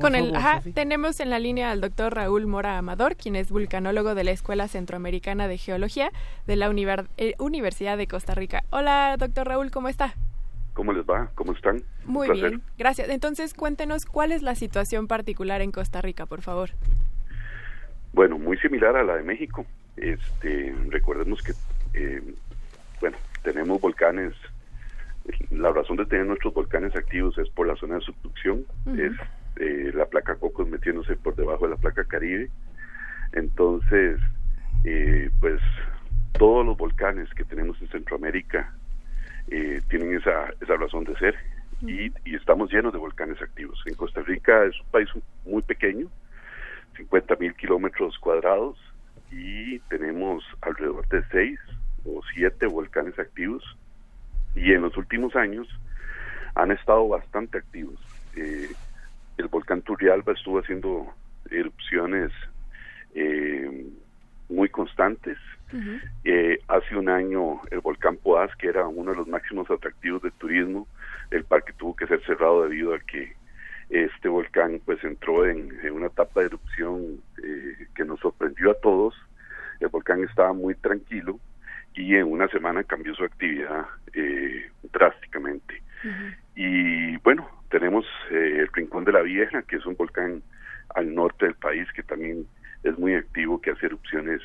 Con el, tenemos en la línea al doctor Raúl Mora Amador, quien es vulcanólogo de la Escuela Centroamericana de Geología de la eh, Universidad de Costa Rica. Hola, doctor Raúl, ¿cómo está? ¿Cómo les va? ¿Cómo están? Muy bien, gracias. Entonces, cuéntenos cuál es la situación particular en Costa Rica, por favor. Bueno, muy similar a la de México. Este, recordemos que, eh, bueno, tenemos volcanes. La razón de tener nuestros volcanes activos es por la zona de subducción, es eh, la placa Cocos metiéndose por debajo de la placa Caribe. Entonces, eh, pues todos los volcanes que tenemos en Centroamérica tienen esa, esa razón de ser y, y, estamos llenos de volcanes activos. En Costa Rica es un país muy pequeño, 50 mil kilómetros cuadrados y tenemos alrededor de 6 o 7 volcanes activos y en los últimos años han estado bastante activos. Eh, el volcán Turrialba estuvo haciendo erupciones eh, muy constantes. Eh, hace un año el volcán Poás, que era uno de los máximos atractivos de turismo, el parque tuvo que ser cerrado debido a que este volcán pues entró en, una etapa de erupción eh, que nos sorprendió a todos. El volcán estaba muy tranquilo y en una semana cambió su actividad eh, drásticamente. Y bueno, tenemos eh, el Rincón de la Vieja, que es un volcán al norte del país que también es muy activo, que hace erupciones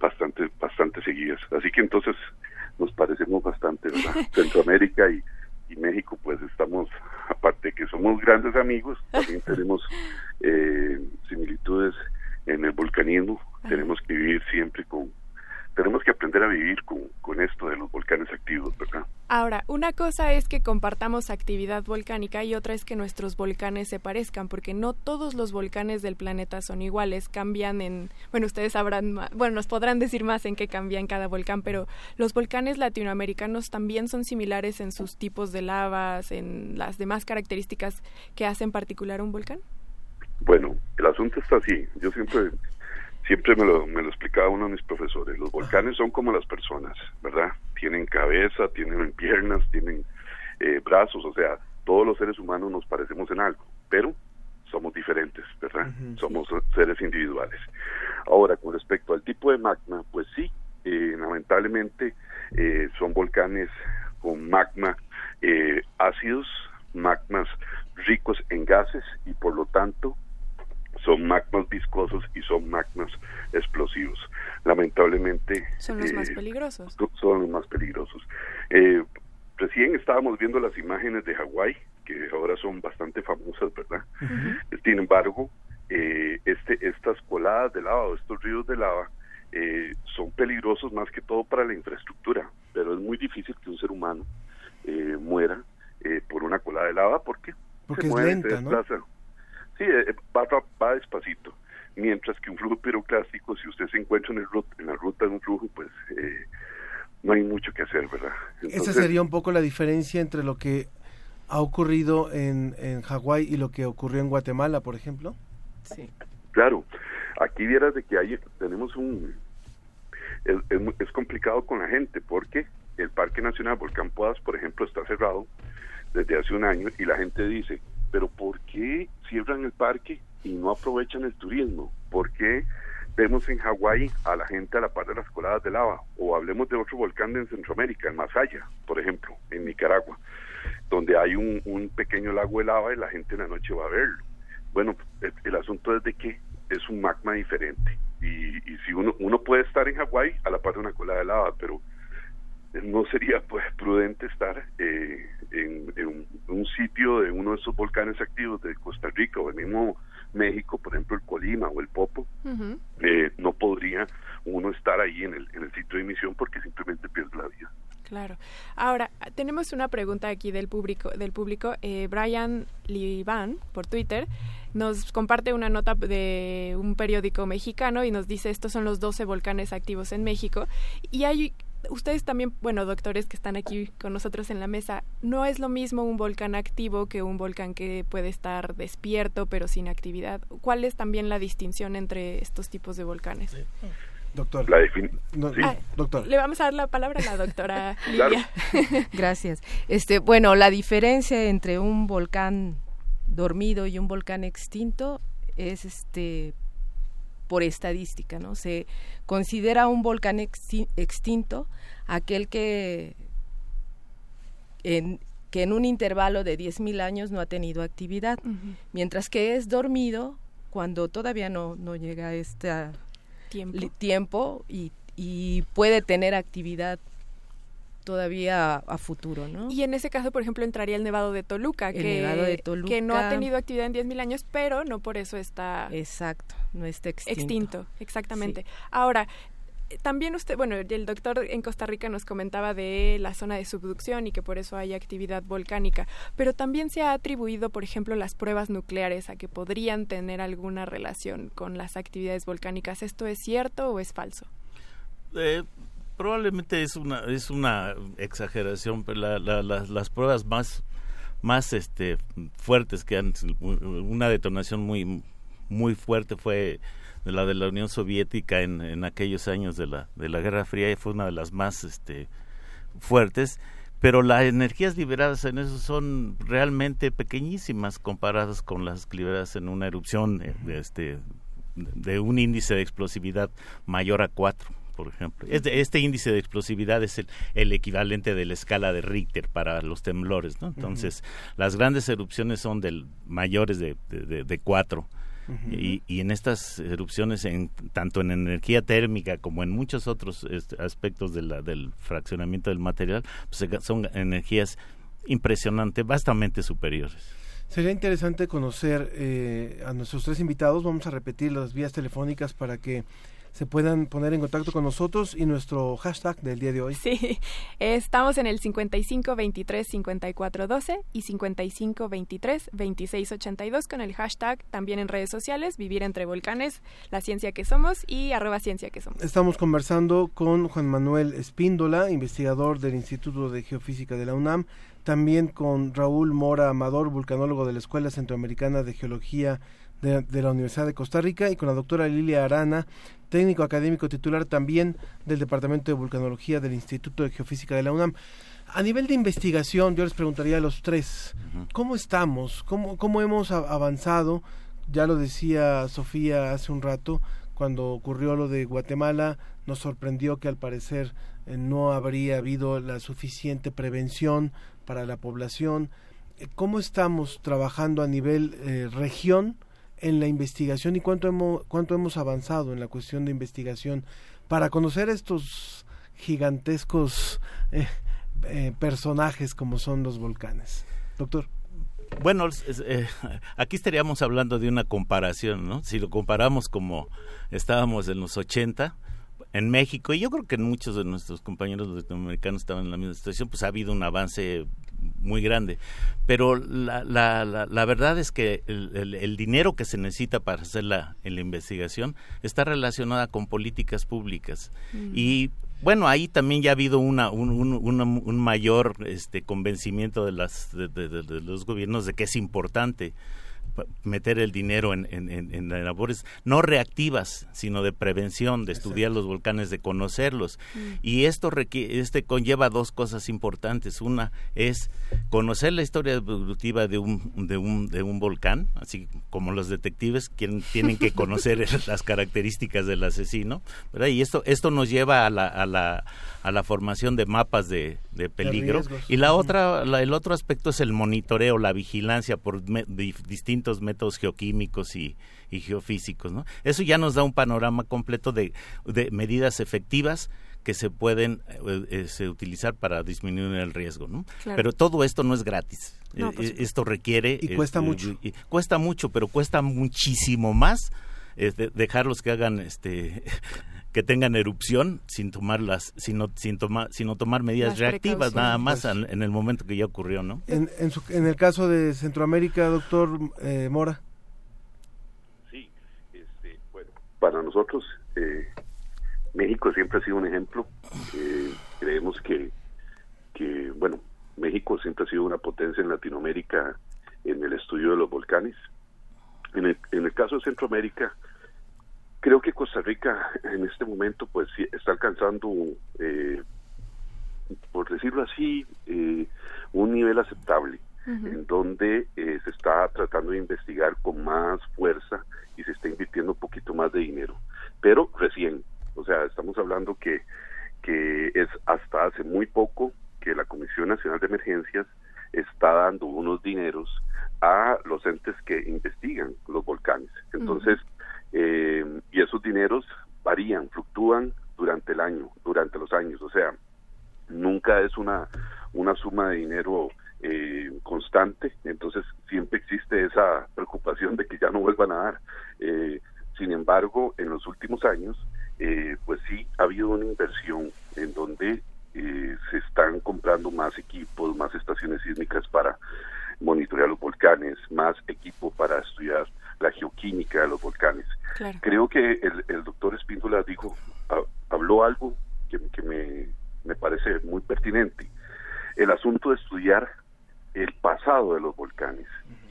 bastante, bastante seguidas. Así que entonces nos parecemos bastante, ¿verdad? <laughs> Centroamérica y, y México pues estamos, aparte que somos grandes amigos, también <laughs> tenemos eh, similitudes en el volcanismo, tenemos que vivir siempre con, tenemos que aprender a vivir con, con esto de los volcanes activos, ¿verdad? Ahora, una cosa es que compartamos actividad volcánica y otra es que nuestros volcanes se parezcan, porque no todos los volcanes del planeta son iguales, cambian en, bueno, ustedes sabrán, bueno, nos podrán decir más en qué cambia en cada volcán, pero los volcanes latinoamericanos también son similares en sus tipos de lavas, en las demás características que hacen particular un volcán. Bueno, el asunto está así. Yo siempre siempre me lo, me lo explicaba uno de mis profesores, los volcanes son como las personas, ¿verdad? Tienen cabeza, tienen piernas, tienen eh, brazos, o sea, todos los seres humanos nos parecemos en algo, pero somos diferentes, ¿verdad? Somos seres individuales. Ahora, con respecto al tipo de magma, pues sí, eh, lamentablemente eh, son volcanes con magma ácidos, magmas ricos en gases y por lo tanto son magmas viscosos y son magmas explosivos. Lamentablemente... Son los más eh, peligrosos. Son los más peligrosos. Eh, recién estábamos viendo las imágenes de Hawái, que ahora son bastante famosas, ¿verdad? Sin embargo, eh, este, estas coladas de lava o estos ríos de lava son peligrosos más que todo para la infraestructura, pero es muy difícil que un ser humano muera por una colada de lava porque, porque es lenta, ¿no? Sí, eh, va, va despacito. mientras que un flujo piroclástico, si usted se encuentra en, el, en la ruta de un flujo, pues eh, no hay mucho que hacer, ¿verdad? Esa sería un poco la diferencia entre lo que ha ocurrido en, en Hawái y lo que ocurrió en Guatemala, por ejemplo. Sí. Claro, aquí vieras de que hay, tenemos un... Es, es, complicado con la gente porque el Parque Nacional Volcán Podas, por ejemplo, está cerrado desde hace un año y la gente dice, pero ¿por qué cierran el parque y no aprovechan el turismo? ¿Por qué vemos en Hawái a la gente a la par de las coladas de lava? O hablemos de otro volcán en Centroamérica, en Masaya, por ejemplo, en Nicaragua, donde hay un, pequeño lago de lava y la gente en la noche va a verlo. Bueno, el asunto es de que es un magma diferente. Y, y si uno, uno puede estar en Hawái a la par de una colada de lava, pero no sería pues prudente estar eh, en, un, sitio de uno de esos volcanes activos de Costa Rica o el mismo México, por ejemplo el Colima o el Popo, eh, no podría uno estar ahí en el, en el sitio de emisión porque simplemente pierde la vida. Claro. Ahora, tenemos una pregunta aquí del público. Del público. Eh, Brian Liban, por Twitter, nos comparte una nota de un periódico mexicano y nos dice estos son los 12 volcanes activos en México. Y hay ustedes también, bueno, doctores que están aquí con nosotros en la mesa, no es lo mismo un volcán activo que un volcán que puede estar despierto pero sin actividad. ¿Cuál es también la distinción entre estos tipos de volcanes? Doctor. Ah, doctor. Le vamos a dar la palabra a la doctora <laughs> Lidia. <laughs> Gracias. Este, bueno, la diferencia entre un volcán dormido y un volcán extinto es este por estadística, ¿no? Se considera un volcán extinto aquel que en, que en un intervalo de 10.000 años no ha tenido actividad, mientras que es dormido cuando todavía no, no llega este tiempo, y, y puede tener actividad todavía a, futuro, ¿no? Y en ese caso, por ejemplo, entraría el Nevado de Toluca, que, que no ha tenido actividad en 10.000 años, pero no por eso está... Exacto, no está extinto. Extinto, exactamente. Ahora, también usted, bueno, el doctor en Costa Rica nos comentaba de la zona de subducción y que por eso hay actividad volcánica, pero también se ha atribuido, por ejemplo, las pruebas nucleares a que podrían tener alguna relación con las actividades volcánicas. ¿Esto es cierto o es falso? Eh, probablemente es una es una exageración pero las pruebas más más este fuertes que han una detonación muy muy fuerte fue la de la Unión Soviética en, en aquellos años de la de la Guerra Fría y fue una de las más este fuertes pero las energías liberadas en eso son realmente pequeñísimas comparadas con las liberadas en una erupción eh, de, este de un índice de explosividad mayor a cuatro por ejemplo. Este, este, índice de explosividad es el, equivalente de la escala de Richter para los temblores, ¿no? Entonces, las grandes erupciones son del mayores de, de, cuatro. y, y, en estas erupciones, en, tanto en energía térmica como en muchos otros este, aspectos de la, del fraccionamiento del material, pues, son energías impresionantes, bastante superiores. Sería interesante conocer eh, a nuestros tres invitados. Vamos a repetir las vías telefónicas para que se puedan poner en contacto con nosotros y nuestro hashtag del día de hoy. Sí, <laughs> estamos en el 55 23 54 12 y 55 23 26 82 con el hashtag también en redes sociales, Vivir entre Volcanes, la ciencia que somos y arroba ciencia que somos. Estamos conversando con Juan Manuel Espíndola, investigador del Instituto de Geofísica de la UNAM, también con Raúl Mora Amador, vulcanólogo de la Escuela Centroamericana de Geología de, la Universidad de Costa Rica y con la doctora Lilia Arana, técnico académico titular también del Departamento de Vulcanología del Instituto de Geofísica de la UNAM. A nivel de investigación, yo les preguntaría a los tres, ¿cómo estamos? ¿Cómo, cómo hemos avanzado? Ya lo decía Sofía hace un rato, cuando ocurrió lo de Guatemala, nos sorprendió que al parecer eh, no habría habido la suficiente prevención para la población. ¿Cómo estamos trabajando a nivel eh, región? En la investigación y cuánto hemos, cuánto hemos avanzado en la cuestión de investigación para conocer estos gigantescos eh, eh, personajes como son los volcanes. Doctor. Bueno, eh, aquí estaríamos hablando de una comparación, ¿no? Si lo comparamos como estábamos en los 80, en México, y yo creo que muchos de nuestros compañeros latinoamericanos estaban en la misma situación, pues ha habido un avance muy grande. Pero la, la, la, verdad es que el, dinero que se necesita para hacer la, la investigación está relacionada con políticas públicas. Mm. Y bueno, ahí también ya ha habido una, un, un, mayor este, convencimiento de, las, de los gobiernos de que es importante meter el dinero en, en, labores no reactivas, sino de prevención, de estudiar los volcanes, de conocerlos. Mm. Y esto este conlleva dos cosas importantes. Una es conocer la historia evolutiva de un, de un, de un volcán, así como los detectives quien, tienen que conocer <laughs> las características del asesino. Y esto, esto nos lleva a la, a la, a la formación de mapas de, de peligro. y la otra, el otro aspecto es el monitoreo, la vigilancia por distintos métodos geoquímicos y, geofísicos. ¿no? Eso ya nos da un panorama completo de, medidas efectivas que se pueden eh, eh, utilizar para disminuir el riesgo, ¿no? Pero todo esto no es gratis. Eh, esto requiere y cuesta mucho. cuesta mucho, pero cuesta muchísimo más dejarlos que hagan este que tengan erupción sin tomarlas sino sin tomar sino tomar medidas reactivas nada más pues en, el momento que ya ocurrió no en, en, el caso de Centroamérica doctor eh, Mora. Sí este, bueno para nosotros eh, México siempre ha sido un ejemplo. Eh, creemos que que bueno México siempre ha sido una potencia en Latinoamérica en el estudio de los volcanes. En el, en el caso de Centroamérica Creo que Costa Rica en este momento pues está alcanzando, eh, por decirlo así, eh, un nivel aceptable en donde eh, se está tratando de investigar con más fuerza y se está invirtiendo un poquito más de dinero. Pero recién, o sea, estamos hablando que, que es hasta hace muy poco que la Comisión Nacional de Emergencias está dando unos dineros a los entes que investigan los volcanes. Entonces, eh, y esos dineros varían, fluctúan durante el año, durante los años, o sea, nunca es una, una suma de dinero eh, constante, entonces siempre existe esa preocupación de que ya no vuelvan a dar. Eh, sin embargo, en los últimos años, pues sí ha habido una inversión en donde se están comprando más equipos, más estaciones sísmicas para monitorear los volcanes, más equipo para estudiar la geoquímica de los volcanes. Creo que el, doctor Espíndola dijo, habló algo que, me, me parece muy pertinente. El asunto de estudiar el pasado de los volcanes.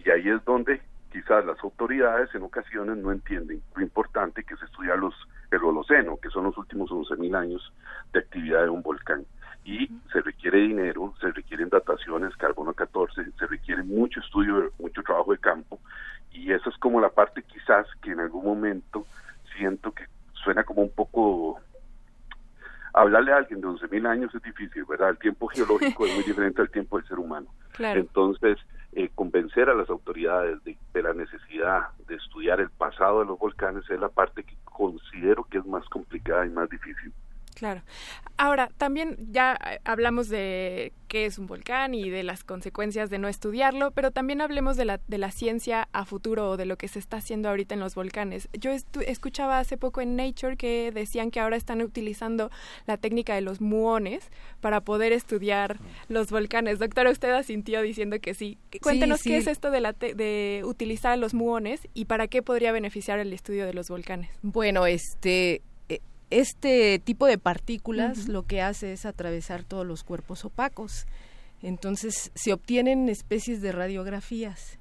Y ahí es donde quizás las autoridades en ocasiones no entienden lo importante que es estudiar los, el Holoceno, que son los últimos 11.000 años de actividad de un volcán. Y se requiere dinero, se requieren dataciones, carbono 14, se requiere mucho estudio, mucho trabajo de campo, y eso es como la parte quizás que en algún momento siento que suena como un poco hablarle a alguien de 11.000 años es difícil, ¿verdad? El tiempo <laughs> geológico es muy diferente al tiempo del ser humano. Entonces, eh, convencer a las autoridades de, de, la necesidad de estudiar el pasado de los volcanes es la parte que considero que es más complicada y más difícil. Claro. Ahora, también ya eh, hablamos de qué es un volcán y de las consecuencias de no estudiarlo, pero también hablemos de la, de la ciencia a futuro o de lo que se está haciendo ahorita en los volcanes. Yo escuchaba hace poco en Nature que decían que ahora están utilizando la técnica de los muones para poder estudiar los volcanes. Doctora, usted asintió diciendo que sí. Cuéntenos qué es esto de, la de utilizar los muones y para qué podría beneficiar el estudio de los volcanes. Bueno, este este tipo de partículas lo que hace es atravesar todos los cuerpos opacos. Entonces se obtienen especies de radiografías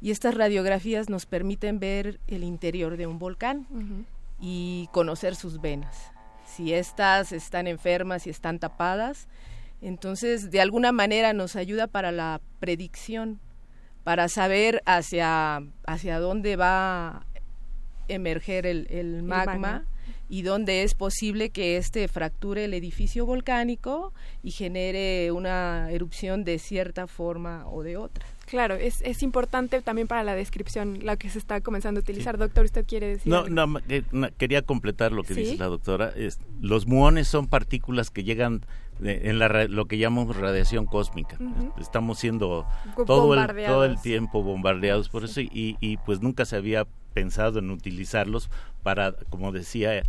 y estas radiografías nos permiten ver el interior de un volcán y conocer sus venas. Si éstas están enfermas y están tapadas, entonces de alguna manera nos ayuda para la predicción, para saber hacia, hacia dónde va a emerger el, magma y donde es posible que este fracture el edificio volcánico y genere una erupción de cierta forma o de otra. Claro, es, es importante también para la descripción la que se está comenzando a utilizar. Doctor, ¿usted quiere decir? No, no, quería completar lo que dice la doctora. Es, los muones son partículas que llegan en la, lo que llamamos radiación cósmica. Estamos siendo todo el, todo el tiempo bombardeados por eso y, y pues nunca se había pensado en utilizarlos para, como decía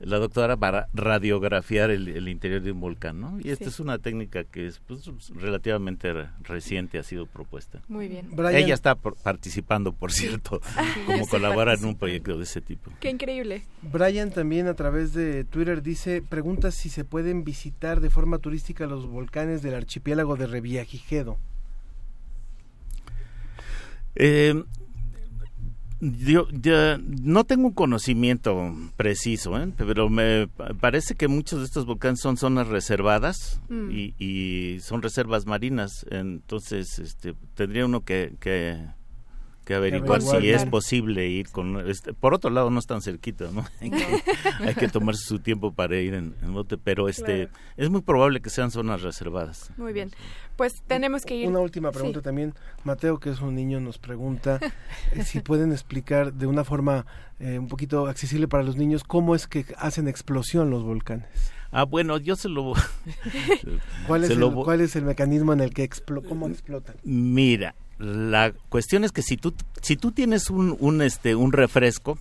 la doctora para radiografiar el, el interior de un volcán, ¿no? Y esta Sí. es una técnica que es pues, relativamente re- reciente, ha sido propuesta. Muy bien. Brian- Ella está por- participando, por cierto, <laughs> como Sí, colabora en un proyecto de ese tipo. Qué increíble. Brian también a través de Twitter dice, pregunta si se pueden visitar de forma turística los volcanes del archipiélago de Revillagigedo. Eh, yo, ya no tengo un conocimiento preciso, ¿eh? pero me pa- parece que muchos de estos volcanes son zonas reservadas Mm. y, y son reservas marinas. Entonces, este, tendría uno que, que, que averiguar si es posible ir con... Este, por otro lado, no es tan cerquita, ¿no? <laughs> hay, que, <laughs> hay que tomarse su tiempo para ir en, en bote, pero este, Claro. es muy probable que sean zonas reservadas. Muy bien. Pues tenemos que ir. Una última pregunta Sí. también. Mateo, que es un niño, nos pregunta eh, <laughs> si pueden explicar de una forma eh, un poquito accesible para los niños cómo es que hacen explosión los volcanes. Ah, bueno, yo se lo... ¿Cuál es, se el, lo cuál es el mecanismo en el que explo cómo explotan? Mira, la cuestión es que si tú si tú tienes un, un este un refresco,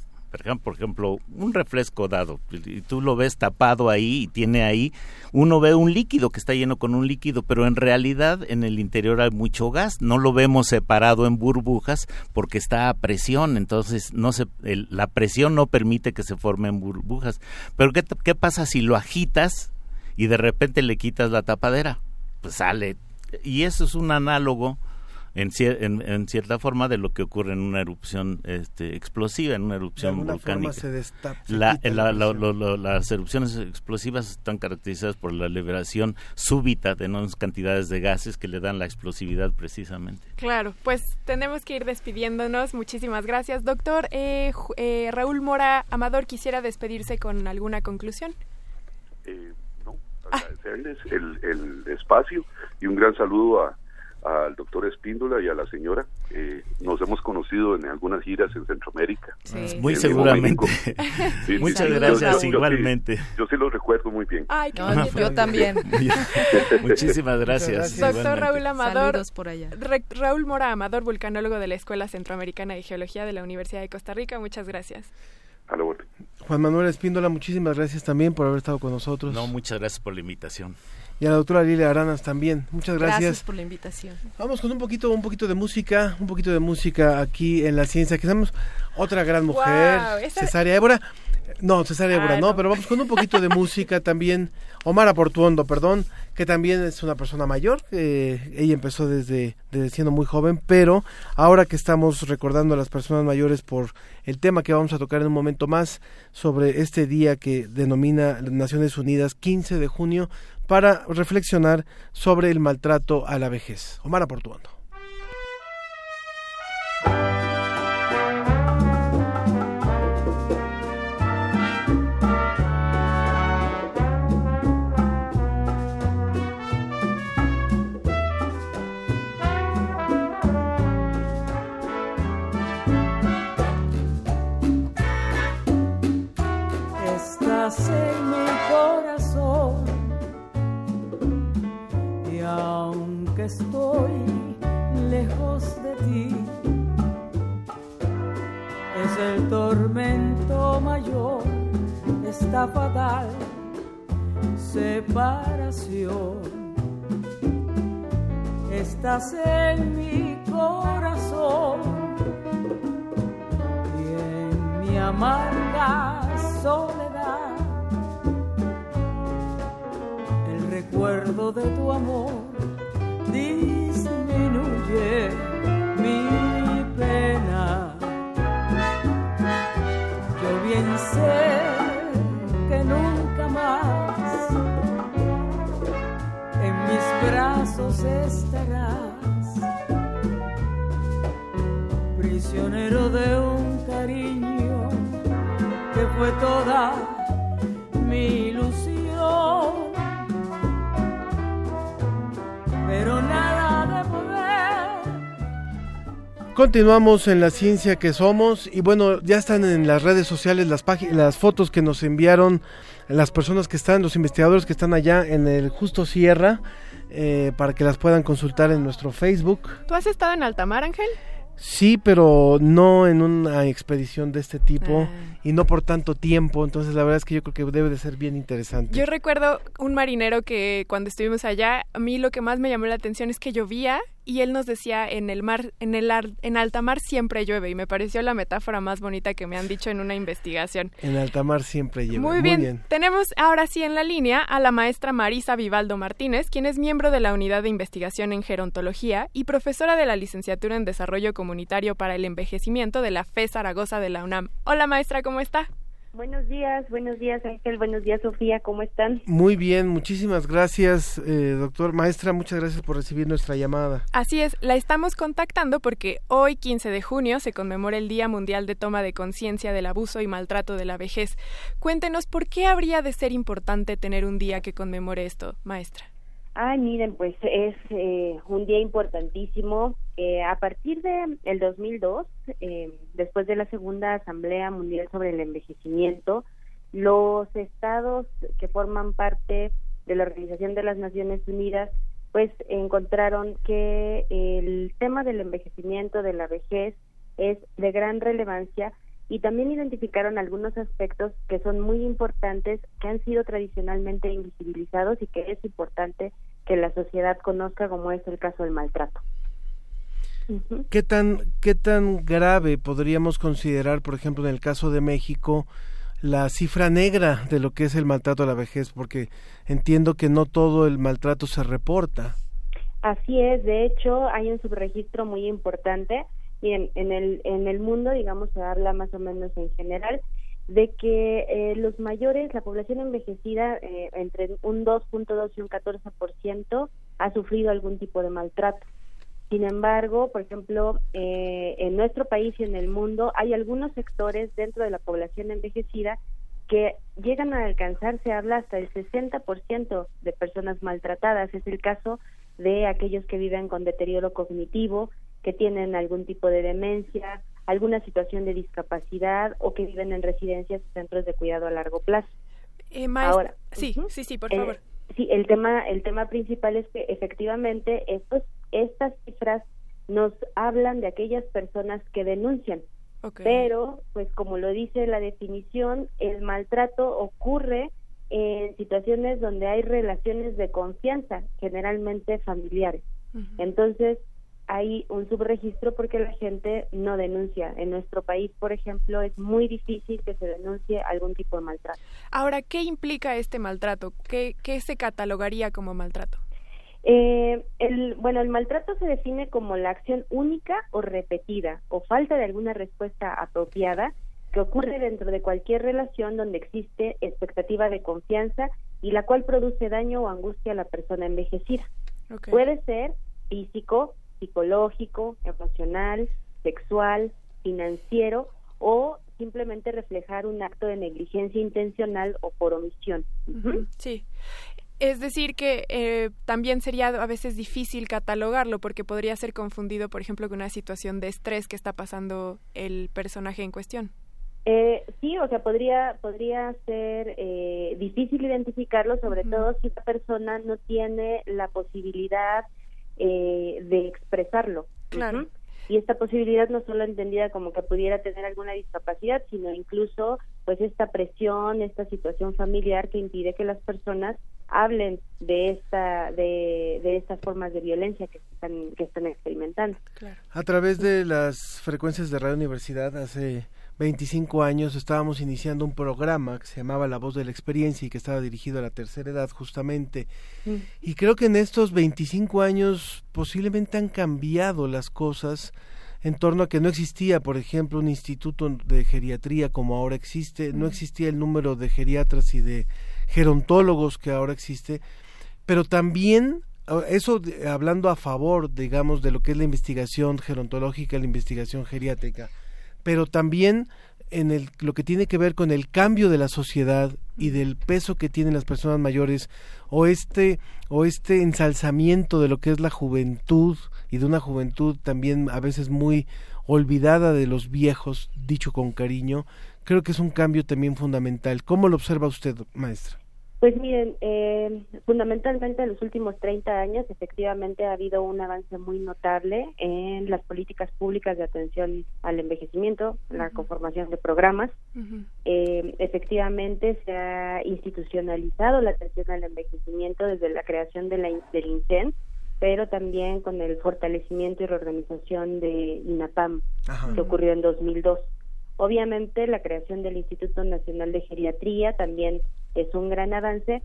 por ejemplo, un refresco dado y tú lo ves tapado ahí y tiene ahí, uno ve un líquido que está lleno con un líquido, pero en realidad en el interior hay mucho gas, no lo vemos separado en burbujas porque está a presión, entonces no se la presión no permite que se formen burbujas. Pero qué qué pasa si lo agitas y de repente le quitas la tapadera? Pues sale y eso es un análogo en, cier- en, en cierta forma de lo que ocurre en una erupción este, explosiva, en una De erupción volcánica. se destapa. se La- las erupciones explosivas están caracterizadas por la liberación súbita de enormes cantidades de gases que le dan la explosividad precisamente. Claro, pues tenemos que ir despidiéndonos. Muchísimas gracias, doctor. Eh, eh, Raúl Mora Amador, quisiera despedirse con alguna conclusión. Eh, no, agradecerles el, el espacio y un gran saludo a, al doctor Espíndola y a la señora. Eh, nos hemos conocido en algunas giras en Centroamérica. Muy En seguramente. Sí, <laughs> Muchas sí, gracias, yo- yo- yo igualmente. sí- Yo sí lo recuerdo muy bien. Ay, qué No, yo también. <laughs> Muchísimas <laughs> gracias. Doctor igualmente. Raúl Amador. Saludos por allá. Ra- Raúl Mora Amador, vulcanólogo de la Escuela Centroamericana de Geología de la Universidad de Costa Rica. Muchas gracias. A la orden. Juan Manuel Espíndola, muchísimas gracias también por haber estado con nosotros. No, muchas gracias por la invitación. Y a la doctora Lilia Aranas también. Muchas gracias. Gracias por la invitación. Vamos con un poquito, un poquito de música, un poquito de música aquí en la ciencia. Que estamos otra gran mujer, esa- Cesárea Évora. No, Cesárea Évora, Ah, no, no. pero vamos con un poquito de música también. Omar Portuondo, perdón, que también es una persona mayor. eh, ella empezó desde, desde siendo muy joven, pero ahora que estamos recordando a las personas mayores por el tema que vamos a tocar en un momento más sobre este día que denomina Naciones Unidas 15 de junio para reflexionar sobre el maltrato a la vejez. Omar Portuondo. En mi corazón y aunque estoy lejos de ti, es el tormento mayor, esta fatal separación. Estás en mi corazón y en mi amarga de tu amor disminuye mi pena. Yo bien sé que nunca más en mis brazos estarás prisionero de un cariño que fue toda Continuamos en la ciencia que somos y bueno, ya están en las redes sociales las las fotos que nos enviaron las personas que están, los investigadores que están allá en el Justo Sierra, eh, para que las puedan consultar en nuestro Facebook. ¿Tú has estado en Altamar, Ángel? Sí, pero no en una expedición de este tipo Ah. Y no por tanto tiempo, entonces la verdad es que yo creo que debe de ser bien interesante. Yo recuerdo un marinero que cuando estuvimos allá, a mí lo que más me llamó la atención es que llovía y él nos decía en el mar, en el ar- en alta mar siempre llueve y me pareció la metáfora más bonita que me han dicho en una investigación. En alta mar siempre lleva. Muy bien. Tenemos ahora sí en la línea a la maestra Marisa Vivaldo Martínez, quien es miembro de la Unidad de Investigación en Gerontología y profesora de la Licenciatura en Desarrollo Comunitario para el Envejecimiento de la FE Zaragoza de la UNAM. Hola maestra, ¿cómo está? Buenos días, buenos días Ángel, buenos días Sofía, ¿cómo están? Muy bien, muchísimas gracias, eh, doctor. Maestra, muchas gracias por recibir nuestra llamada. Así es, la estamos contactando porque hoy, 15 de junio, se conmemora el Día Mundial de Toma de Conciencia del Abuso y Maltrato de la Vejez. Cuéntenos, ¿por qué habría de ser importante tener un día que conmemore esto, maestra? Ay, miren, pues es eh, un día importantísimo. A partir de el 2002, eh, después de la segunda Asamblea Mundial sobre el Envejecimiento, los estados que forman parte de la Organización de las Naciones Unidas, pues encontraron que el tema del envejecimiento, de la vejez, es de gran relevancia y también identificaron algunos aspectos que son muy importantes, que han sido tradicionalmente invisibilizados y que es importante que la sociedad conozca, como es el caso del maltrato. ¿Qué tan, ¿Qué tan grave podríamos considerar, por ejemplo, en el caso de México, la cifra negra de lo que es el maltrato a la vejez? Porque entiendo que no todo el maltrato se reporta. Así es, de hecho hay un subregistro muy importante y en, en el en el mundo, digamos, se habla más o menos en general de que eh, los mayores, la población envejecida, eh, entre un 2.2 y un 14% ha sufrido algún tipo de maltrato. Sin embargo, por ejemplo, eh, en nuestro país y en el mundo hay algunos sectores dentro de la población envejecida que llegan a alcanzar, se habla hasta el 60% de personas maltratadas. Es el caso de aquellos que viven con deterioro cognitivo, que tienen algún tipo de demencia, alguna situación de discapacidad o que viven en residencias o centros de cuidado a largo plazo. Eh, Ahora, sí, sí, sí, por Eh, favor. sí, el tema, el tema principal es que efectivamente estos, estas cifras nos hablan de aquellas personas que denuncian. Pero, pues como lo dice la definición, el maltrato ocurre en situaciones donde hay relaciones de confianza, generalmente familiares. Entonces, hay un subregistro porque la gente no denuncia. En nuestro país, por ejemplo, es muy difícil que se denuncie algún tipo de maltrato. Ahora, ¿qué implica este maltrato? ¿Qué, qué se catalogaría como maltrato? Eh, el, bueno, el maltrato se define como la acción única o repetida o falta de alguna respuesta apropiada que ocurre dentro de cualquier relación donde existe expectativa de confianza y la cual produce daño o angustia a la persona envejecida. Puede ser físico, psicológico, emocional, sexual, financiero o simplemente reflejar un acto de negligencia intencional o por omisión. Sí. Es decir, que eh, también sería a veces difícil catalogarlo porque podría ser confundido, por ejemplo, con una situación de estrés que está pasando el personaje en cuestión. Eh, sí, o sea, podría podría ser eh, difícil identificarlo, sobre todo si esta persona no tiene la posibilidad eh, de expresarlo. Claro. Y esta posibilidad no solo entendida como que pudiera tener alguna discapacidad, sino incluso pues esta presión, esta situación familiar que impide que las personas hablen de esta de, de estas formas de violencia que están que están experimentando. A través de las frecuencias de Radio Universidad hace 25 años estábamos iniciando un programa que se llamaba La Voz de la Experiencia y que estaba dirigido a la tercera edad justamente. Y creo que en estos 25 años posiblemente han cambiado las cosas en torno a que no existía, por ejemplo, un instituto de geriatría como ahora existe, no existía el número de geriatras y de gerontólogos que ahora existe, pero también eso hablando a favor, digamos, de lo que es la investigación gerontológica, la investigación geriátrica, pero también en el, lo que tiene que ver con el cambio de la sociedad y del peso que tienen las personas mayores o este o este ensalzamiento de lo que es la juventud y de una juventud también a veces muy olvidada de los viejos, dicho con cariño, creo que es un cambio también fundamental. ¿Cómo lo observa usted, maestra? Pues miren, eh, fundamentalmente en los últimos 30 años efectivamente ha habido un avance muy notable en las políticas públicas de atención al envejecimiento, la conformación de programas. Eh, efectivamente se ha institucionalizado la atención al envejecimiento desde la creación de la, del INSEN, pero también con el fortalecimiento y reorganización de INAPAM, que ocurrió en 2002. Obviamente la creación del Instituto Nacional de Geriatría también es un gran avance,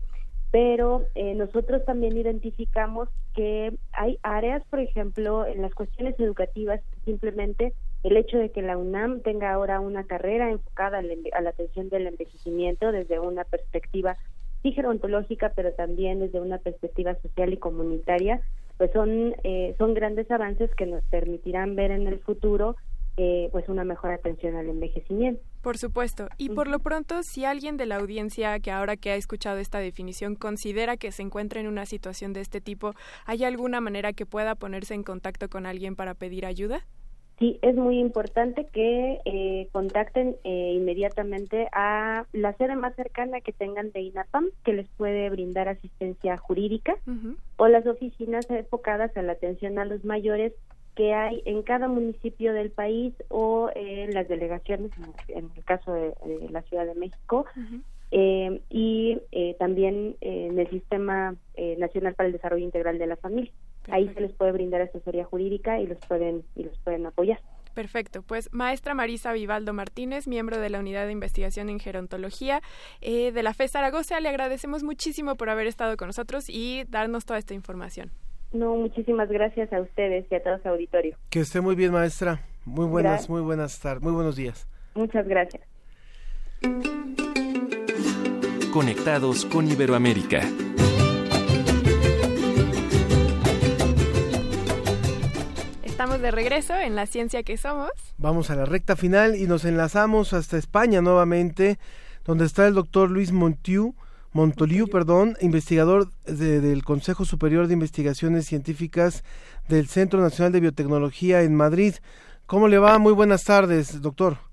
pero eh, nosotros también identificamos que hay áreas, por ejemplo, en las cuestiones educativas, simplemente el hecho de que la UNAM tenga ahora una carrera enfocada a la atención del envejecimiento desde una perspectiva sí gerontológica, pero también desde una perspectiva social y comunitaria, pues son, eh, son grandes avances que nos permitirán ver en el futuro eh, pues una mejor atención al envejecimiento. Por supuesto. Y por lo pronto, si alguien de la audiencia que ahora que ha escuchado esta definición considera que se encuentra en una situación de este tipo, ¿hay alguna manera que pueda ponerse en contacto con alguien para pedir ayuda? Sí, es muy importante que eh, contacten eh, inmediatamente a la sede más cercana que tengan de INAPAM, que les puede brindar asistencia jurídica, o las oficinas enfocadas a la atención a los mayores que hay en cada municipio del país o en las delegaciones, en el caso de, la Ciudad de México, eh, y eh, también en el Sistema eh, Nacional para el Desarrollo Integral de la Familia. Ahí se les puede brindar asesoría jurídica y los pueden y los pueden apoyar. Perfecto. Pues maestra Marisa Vivaldo Martínez, miembro de la Unidad de Investigación en Gerontología de la FE Zaragoza, le agradecemos muchísimo por haber estado con nosotros y darnos toda esta información. No, muchísimas gracias a ustedes y a todo su auditorio. Que esté muy bien, maestra. Muy buenas, muy buenas tardes, muy buenos días. Muchas gracias. Conectados con Iberoamérica. Estamos de regreso en la ciencia que somos. Vamos a la recta final y nos enlazamos hasta España nuevamente, donde está el doctor Luis Montiu Montoliu, perdón, investigador del Consejo Superior de Investigaciones Científicas del Centro Nacional de Biotecnología en Madrid. ¿Cómo le va? Muy buenas tardes, doctor.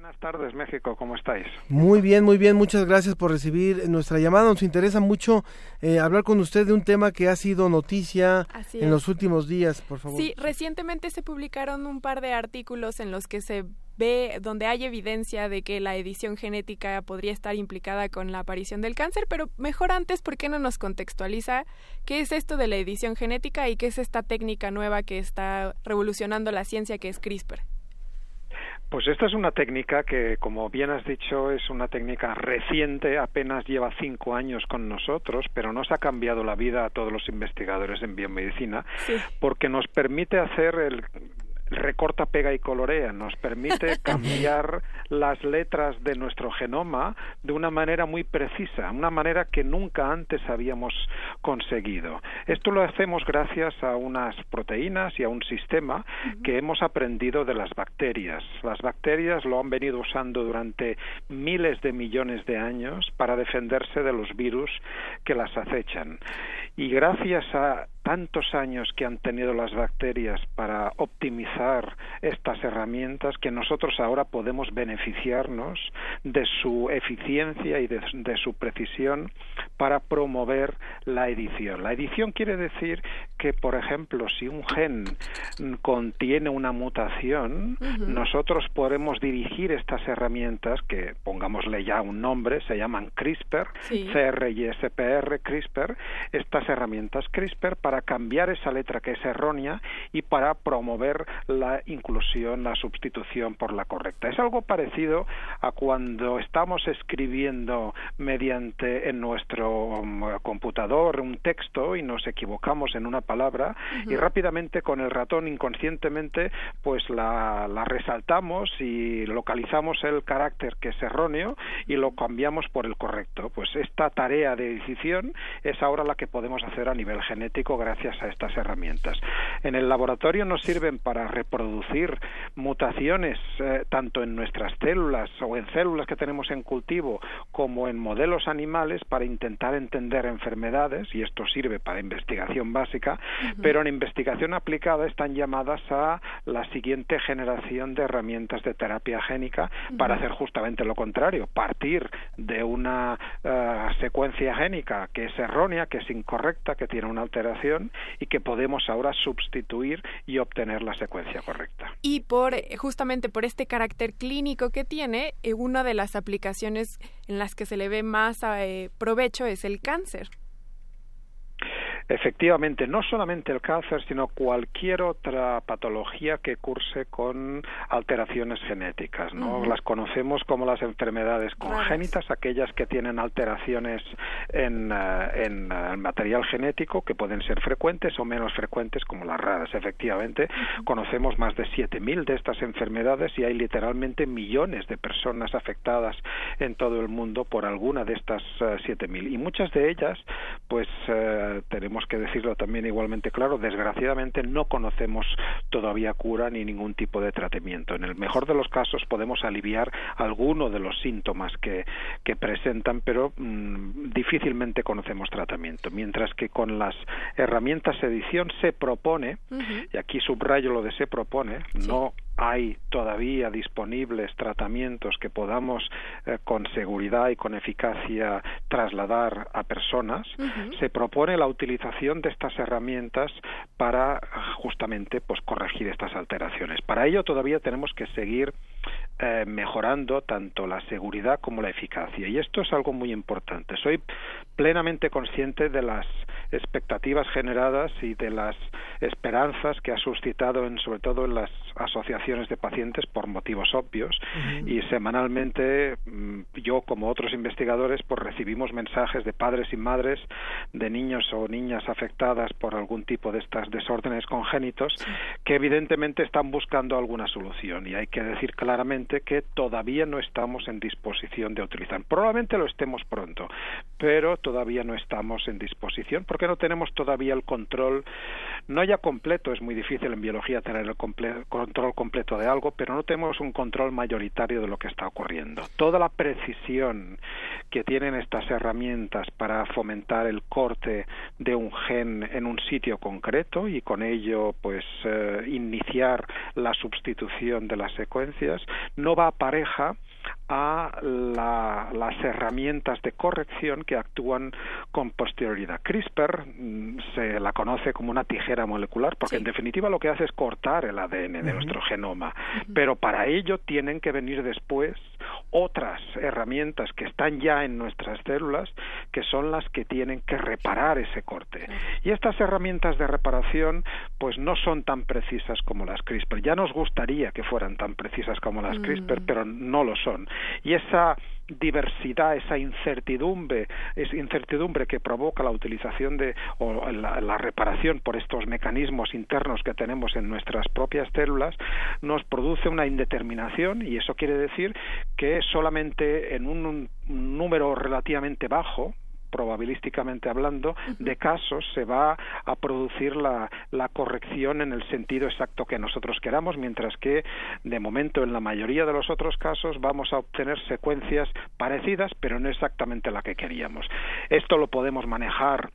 Buenas tardes, México, ¿cómo estáis? Muy bien, muy bien, muchas gracias por recibir nuestra llamada. Nos interesa mucho eh, hablar con usted de un tema que ha sido noticia en los últimos días, por favor. Sí, recientemente se publicaron un par de artículos en los que se ve donde hay evidencia de que la edición genética podría estar implicada con la aparición del cáncer, pero mejor antes, ¿por qué no nos contextualiza qué es esto de la edición genética y qué es esta técnica nueva que está revolucionando la ciencia que es CRISPR? Pues esta es una técnica que, como bien has dicho, es una técnica reciente, apenas lleva cinco años con nosotros, pero nos ha cambiado la vida a todos los investigadores en biomedicina, porque nos permite hacer el recorta, pega y colorea, nos permite <laughs> cambiar las letras de nuestro genoma de una manera muy precisa, una manera que nunca antes habíamos conseguido. Esto lo hacemos gracias a unas proteínas y a un sistema que hemos aprendido de las bacterias. Las bacterias lo han venido usando durante miles de millones de años para defenderse de los virus que las acechan. Y gracias a tantos años que han tenido las bacterias para optimizar estas herramientas que nosotros ahora podemos beneficiarnos de su eficiencia y de, su precisión para promover la edición. La edición quiere decir que, por ejemplo, si un gen contiene una mutación, nosotros podemos dirigir estas herramientas que, pongámosle ya un nombre, se llaman CRISPR, CR y SPR, CRISPR, estas herramientas CRISPR para cambiar esa letra que es errónea y para promover la inclusión, la sustitución por la correcta. Es algo parecido a cuando estamos escribiendo mediante en nuestro um, computador un texto y nos equivocamos en una palabra y rápidamente con el ratón inconscientemente pues la, la resaltamos y localizamos el carácter que es erróneo y lo cambiamos por el correcto. Pues esta tarea de edición es ahora la que podemos hacer a nivel genético gracias a estas herramientas. En el laboratorio nos sirven para reproducir mutaciones eh, tanto en nuestras células o en células que tenemos en cultivo como en modelos animales para intentar entender enfermedades y esto sirve para investigación básica, pero en investigación aplicada están llamadas a la siguiente generación de herramientas de terapia génica para hacer justamente lo contrario, partir de una eh, secuencia génica que es errónea, que es incorrecta, que tiene una alteración y que podemos ahora sustituir y obtener la secuencia correcta. Y por justamente por este carácter clínico que tiene, eh, una de las aplicaciones en las que se le ve más eh, provecho es el cáncer. Efectivamente, no solamente el cáncer, sino cualquier otra patología que curse con alteraciones genéticas. ¿no? Las conocemos como las enfermedades congénitas, aquellas que tienen alteraciones en, eh, en eh, el material genético, que pueden ser frecuentes o menos frecuentes, como las raras. Efectivamente, conocemos más de 7.000 de estas enfermedades y hay literalmente millones de personas afectadas en todo el mundo por alguna de estas 7.000. Eh, y muchas de ellas, pues tenemos que decirlo también igualmente claro, desgraciadamente no conocemos todavía cura ni ningún tipo de tratamiento. En el mejor de los casos podemos aliviar alguno de los síntomas que, que presentan, pero mm, difícilmente conocemos tratamiento. Mientras que con las herramientas edición se propone, y aquí subrayo lo de se propone, no hay todavía disponibles tratamientos que podamos eh, con seguridad y con eficacia trasladar a personas, se propone la utilización de estas herramientas para justamente pues corregir estas alteraciones. Para ello todavía tenemos que seguir eh, mejorando tanto la seguridad como la eficacia. Y esto es algo muy importante. Soy plenamente consciente de las expectativas generadas y de las esperanzas que ha suscitado en, sobre todo en las asociaciones de pacientes por motivos obvios. Y semanalmente mm, yo como otros investigadores pues recibimos mensajes de padres y madres de niños o niñas afectadas por algún tipo de estas desórdenes congénitos que evidentemente están buscando alguna solución. Y hay que decir claramente que todavía no estamos en disposición de utilizar. Probablemente lo estemos pronto, pero todavía no estamos en disposición porque no tenemos todavía el control, no ya completo, es muy difícil en biología tener el control completo de algo, pero no tenemos un control mayoritario de lo que está ocurriendo. Toda la precisión que tienen estas herramientas para fomentar el corte de un gen en un sitio concreto y con ello pues eh, iniciar la sustitución de las secuencias no va pareja a las herramientas de corrección que actúan con posterioridad. CRISPR mm, se la conoce como una tijera molecular porque en definitiva lo que hace es cortar el ADN de nuestro genoma, pero para ello tienen que venir después otras herramientas que están ya en nuestras células que son las que tienen que reparar ese corte. Y estas herramientas de reparación pues no son tan precisas como las CRISPR. Ya nos gustaría que fueran tan precisas como las CRISPR, mm. pero no lo son. Y esa diversidad, esa incertidumbre, esa incertidumbre que provoca la utilización de o la, reparación por estos mecanismos internos que tenemos en nuestras propias células, nos produce una indeterminación y eso quiere decir que solamente en un número relativamente bajo, probabilísticamente hablando, de casos se va a producir la, la, corrección en el sentido exacto que nosotros queramos, mientras que de momento en la mayoría de los otros casos vamos a obtener secuencias parecidas, pero no exactamente la que queríamos. Esto lo podemos manejar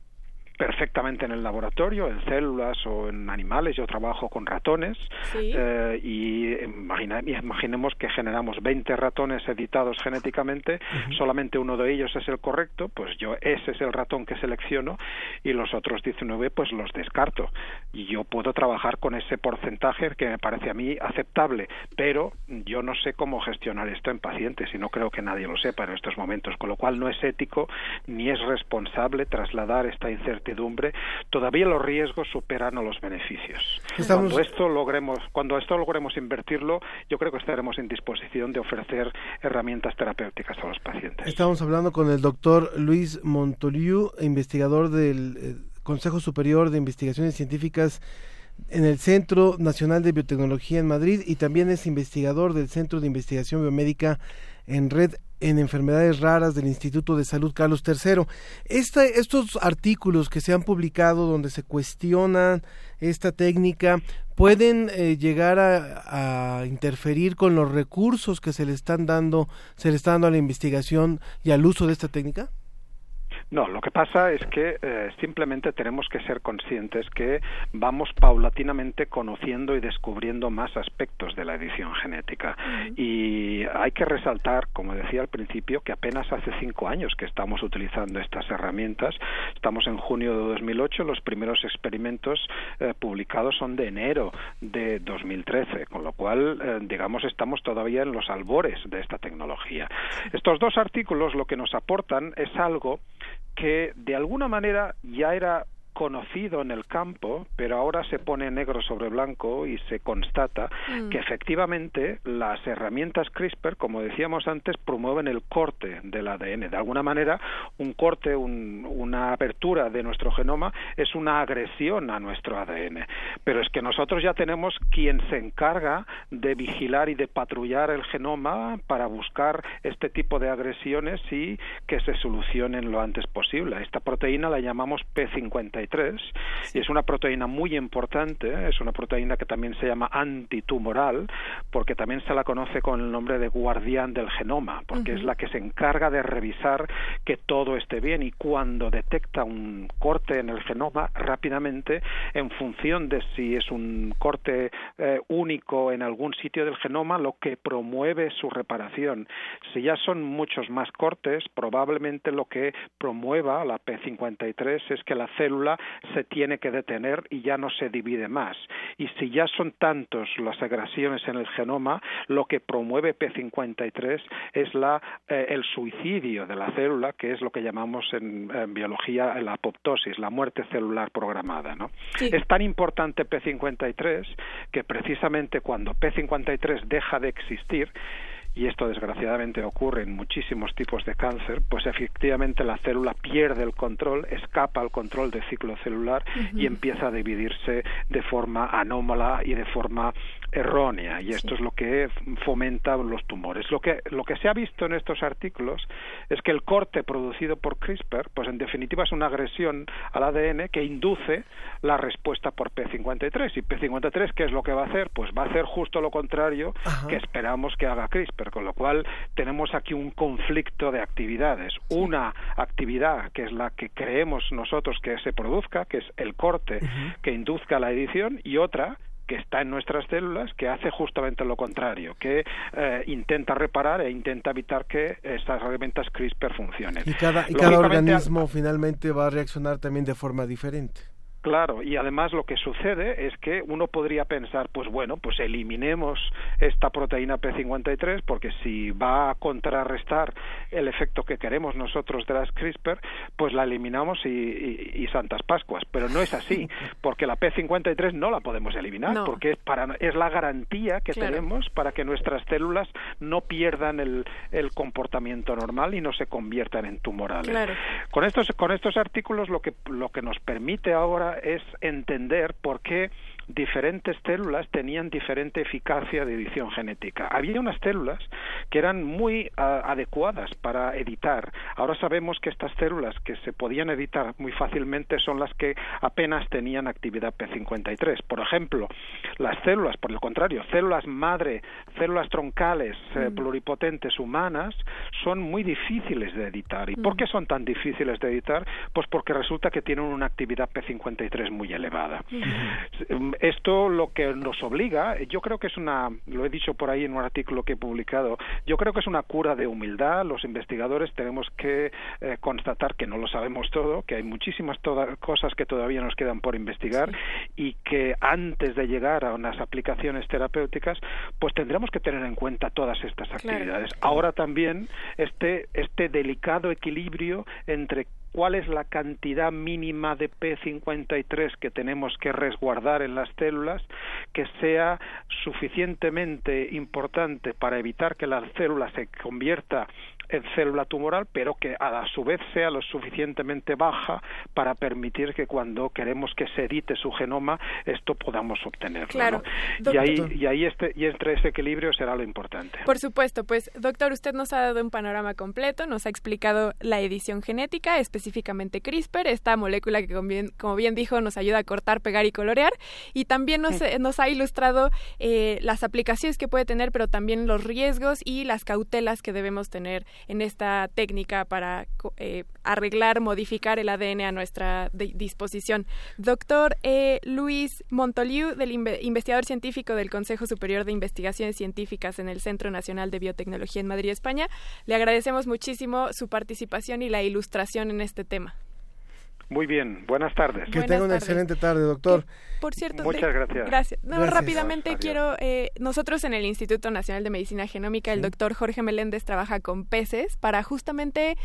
perfectamente en el laboratorio, en células o en animales. Yo trabajo con ratones eh, y imaginemos que generamos 20 ratones editados genéticamente, solamente uno de ellos es el correcto, pues yo ese es el ratón que selecciono y los otros 19 pues los descarto. Y yo puedo trabajar con ese porcentaje que me parece a mí aceptable, pero yo no sé cómo gestionar esto en pacientes y no creo que nadie lo sepa en estos momentos, con lo cual no es ético ni es responsable trasladar esta incertidumbre todavía los riesgos superan a los beneficios. Cuando esto logremos, cuando esto logremos invertirlo, yo creo que estaremos en disposición de ofrecer herramientas terapéuticas a los pacientes. Estamos hablando con el doctor Luis Montoliu, investigador del eh, Consejo Superior de Investigaciones Científicas en el Centro Nacional de Biotecnología en Madrid y también es investigador del Centro de Investigación Biomédica en Red en enfermedades raras del Instituto de Salud Carlos III. estos artículos que se han publicado donde se cuestionan esta técnica pueden eh, llegar a, a, interferir con los recursos que se le están dando, se le está dando a la investigación y al uso de esta técnica. No, lo que pasa es que eh, simplemente tenemos que ser conscientes que vamos paulatinamente conociendo y descubriendo más aspectos de la edición genética. Y hay que resaltar, como decía al principio, que apenas hace cinco años que estamos utilizando estas herramientas. Estamos en junio de 2008, los primeros experimentos eh, publicados son de enero de 2013, con lo cual, eh, digamos, estamos todavía en los albores de esta tecnología. Estos dos artículos lo que nos aportan es algo que de alguna manera ya era conocido en el campo, pero ahora se pone negro sobre blanco y se constata Mm. que efectivamente las herramientas CRISPR, como decíamos antes, promueven el corte del ADN. De alguna manera, un corte, un- una apertura de nuestro genoma es una agresión a nuestro ADN. Pero es que nosotros ya tenemos quien se encarga de vigilar y de patrullar el genoma para buscar este tipo de agresiones y que se solucionen lo antes posible. Esta proteína la llamamos P53 y es una proteína muy importante, es una proteína que también se llama antitumoral porque también se la conoce con el nombre de guardián del genoma, porque es la que se encarga de revisar que todo esté bien y cuando detecta un corte en el genoma rápidamente en función de si es un corte eh, único en algún sitio del genoma lo que promueve su reparación. Si ya son muchos más cortes probablemente lo que promueva la P53 es que la célula se tiene que detener y ya no se divide más y si ya son tantos las agresiones en el genoma lo que promueve P53 es la eh, el suicidio de la célula que es lo que llamamos en, en biología la apoptosis la muerte celular programada ¿no? Sí. es tan importante P53 que precisamente cuando P53 deja de existir y esto desgraciadamente ocurre en muchísimos tipos de cáncer, pues efectivamente la célula pierde el control, escapa al control del ciclo celular y empieza a dividirse de forma anómala y de forma errónea y esto es lo que fomenta los tumores. Lo que lo que se ha visto en estos artículos es que el corte producido por CRISPR, pues en definitiva es una agresión al ADN que induce la respuesta por P53 y P53 qué es lo que va a hacer? Pues va a hacer justo lo contrario que esperamos que haga CRISPR, con lo cual tenemos aquí un conflicto de actividades, una actividad que es la que creemos nosotros que se produzca, que es el corte que induzca la edición y otra que está en nuestras células que hace justamente lo contrario, que eh, intenta reparar e intenta evitar que estas herramientas CRISPR funcionen. Y cada, y cada organismo finalmente va a reaccionar también de forma diferente. Claro, y además lo que sucede es que uno podría pensar, pues bueno, pues eliminemos esta proteína P53 porque si va a contrarrestar el efecto que queremos nosotros de las CRISPR, pues la eliminamos y, y- y Santas Pascuas. Pero no es así, <laughs> porque la P53 no la podemos eliminar, No. porque es, para, es la garantía que Claro. tenemos para que nuestras células no pierdan el, el comportamiento normal y no se conviertan en tumorales. Claro. Con estos, con estos artículos lo que, lo que nos permite ahora es entender por qué diferentes células tenían diferente eficacia de edición genética. Había unas células que eran muy ah, adecuadas para editar. Ahora sabemos que estas células que se podían editar muy fácilmente son las que apenas tenían actividad P53. Por ejemplo, las células, por el contrario, células madre, células troncales eh, pluripotentes humanas son muy difíciles de editar. ¿Y por qué son tan difíciles de editar? Pues porque resulta que tienen una actividad P53 muy elevada. Mm, Esto lo que nos obliga, yo creo que es una, lo he dicho por ahí en un artículo que he publicado, yo creo que es una cura de humildad. Los investigadores tenemos que eh, constatar que no lo sabemos todo, que hay muchísimas toda- cosas que todavía nos quedan por investigar y que antes de llegar a unas aplicaciones terapéuticas, pues tendremos que tener en cuenta todas estas actividades. Ahora también este, este delicado equilibrio entre cuál es la cantidad mínima de P53 que tenemos que resguardar en las células que sea suficientemente importante para evitar que la célula se convierta en célula tumoral, pero que a su vez sea lo suficientemente baja para permitir que cuando queremos que se edite su genoma, esto podamos obtenerlo. Claro. ¿no? Y ahí, y ahí este, y entre ese equilibrio será lo importante. Por supuesto, pues doctor, usted nos ha dado un panorama completo, nos ha explicado la edición genética, específicamente CRISPR, esta molécula que como bien, como bien dijo nos ayuda a cortar, pegar y colorear, y también nos, nos ha ilustrado eh, las aplicaciones que puede tener, pero también los riesgos y las cautelas que debemos tener en esta técnica para eh, arreglar, modificar el ADN a nuestra disposición. Doctor eh, Luis Montoliu, del investigador científico del Consejo Superior de Investigaciones Científicas en el Centro Nacional de Biotecnología en Madrid, España, le agradecemos muchísimo su participación y la ilustración en este tema. Muy bien, buenas tardes. Que tenga una excelente tarde, doctor. por cierto, muchas gracias. Gracias. No, rápidamente quiero, eh, nosotros en el Instituto Nacional de Medicina Genómica, el doctor Jorge Meléndez trabaja con peces para justamente,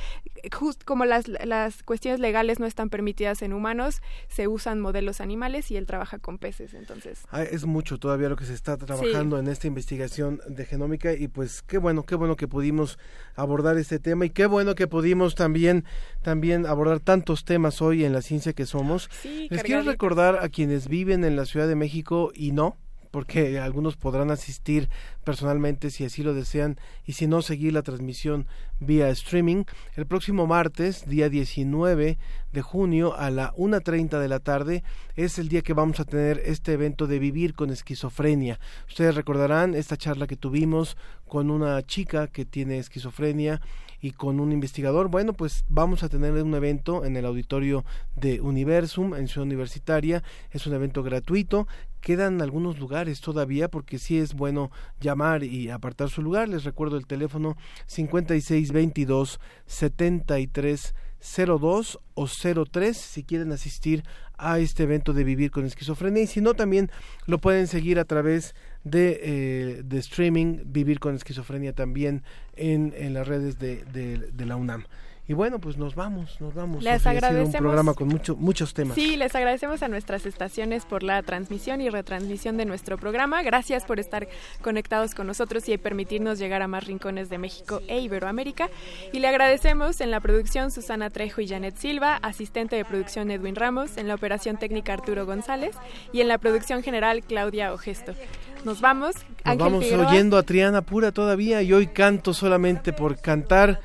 just, como las, las cuestiones legales no están permitidas en humanos, se usan modelos animales y él trabaja con peces, entonces. Ah, es mucho todavía lo que se está trabajando en esta investigación de genómica y pues qué bueno, qué bueno que pudimos abordar este tema y qué bueno que pudimos también, también abordar tantos temas hoy y en la ciencia que somos. Les quiero recordar a quienes viven en la Ciudad de México y no, porque algunos podrán asistir personalmente si así lo desean y si no seguir la transmisión vía streaming el próximo martes día 19 de junio a la 1.30 de la tarde es el día que vamos a tener este evento de vivir con esquizofrenia ustedes recordarán esta charla que tuvimos con una chica que tiene esquizofrenia y con un investigador. Bueno, pues vamos a tener un evento en el auditorio de Universum en Ciudad Universitaria. Es un evento gratuito. Quedan algunos lugares todavía porque sí es bueno llamar y apartar su lugar. Les recuerdo el teléfono 5622 73 02 o 03 si quieren asistir a este evento de Vivir con Esquizofrenia y si no también lo pueden seguir a través de, eh, de streaming Vivir con Esquizofrenia también en, en las redes de, de la UNAM. Y bueno, pues nos vamos, nos vamos. Les agradecemos. un programa con mucho, muchos temas. Sí, les agradecemos a nuestras estaciones por la transmisión y retransmisión de nuestro programa. Gracias por estar conectados con nosotros y permitirnos llegar a más rincones de México e Iberoamérica. Y le agradecemos en la producción Susana Trejo y Janet Silva, asistente de producción Edwin Ramos, en la operación técnica Arturo González y en la producción general Claudia Ogesto. Nos vamos. Nos vamos oyendo a Triana Pura todavía y hoy canto solamente por cantar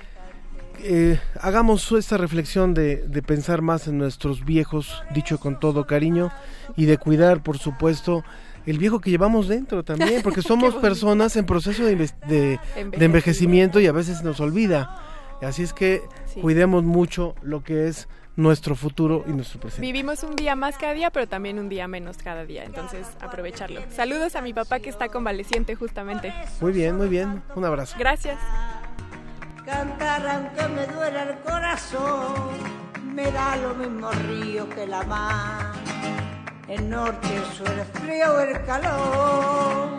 eh, hagamos esta reflexión de, de, pensar más en nuestros viejos, dicho con todo cariño, y de cuidar, por supuesto, el viejo que llevamos dentro también, porque <laughs> somos personas en proceso de, de, envejecimiento y a veces nos olvida. Así es que cuidemos mucho lo que es nuestro futuro y nuestro presente. Vivimos un día más cada día, pero también un día menos cada día, entonces aprovecharlo. Saludos a mi papá que está convaleciente justamente. Muy bien, muy bien. Un abrazo. Gracias cantar aunque me duela el corazón, me da lo mismo río que la mar. El norte, es el frío, el calor.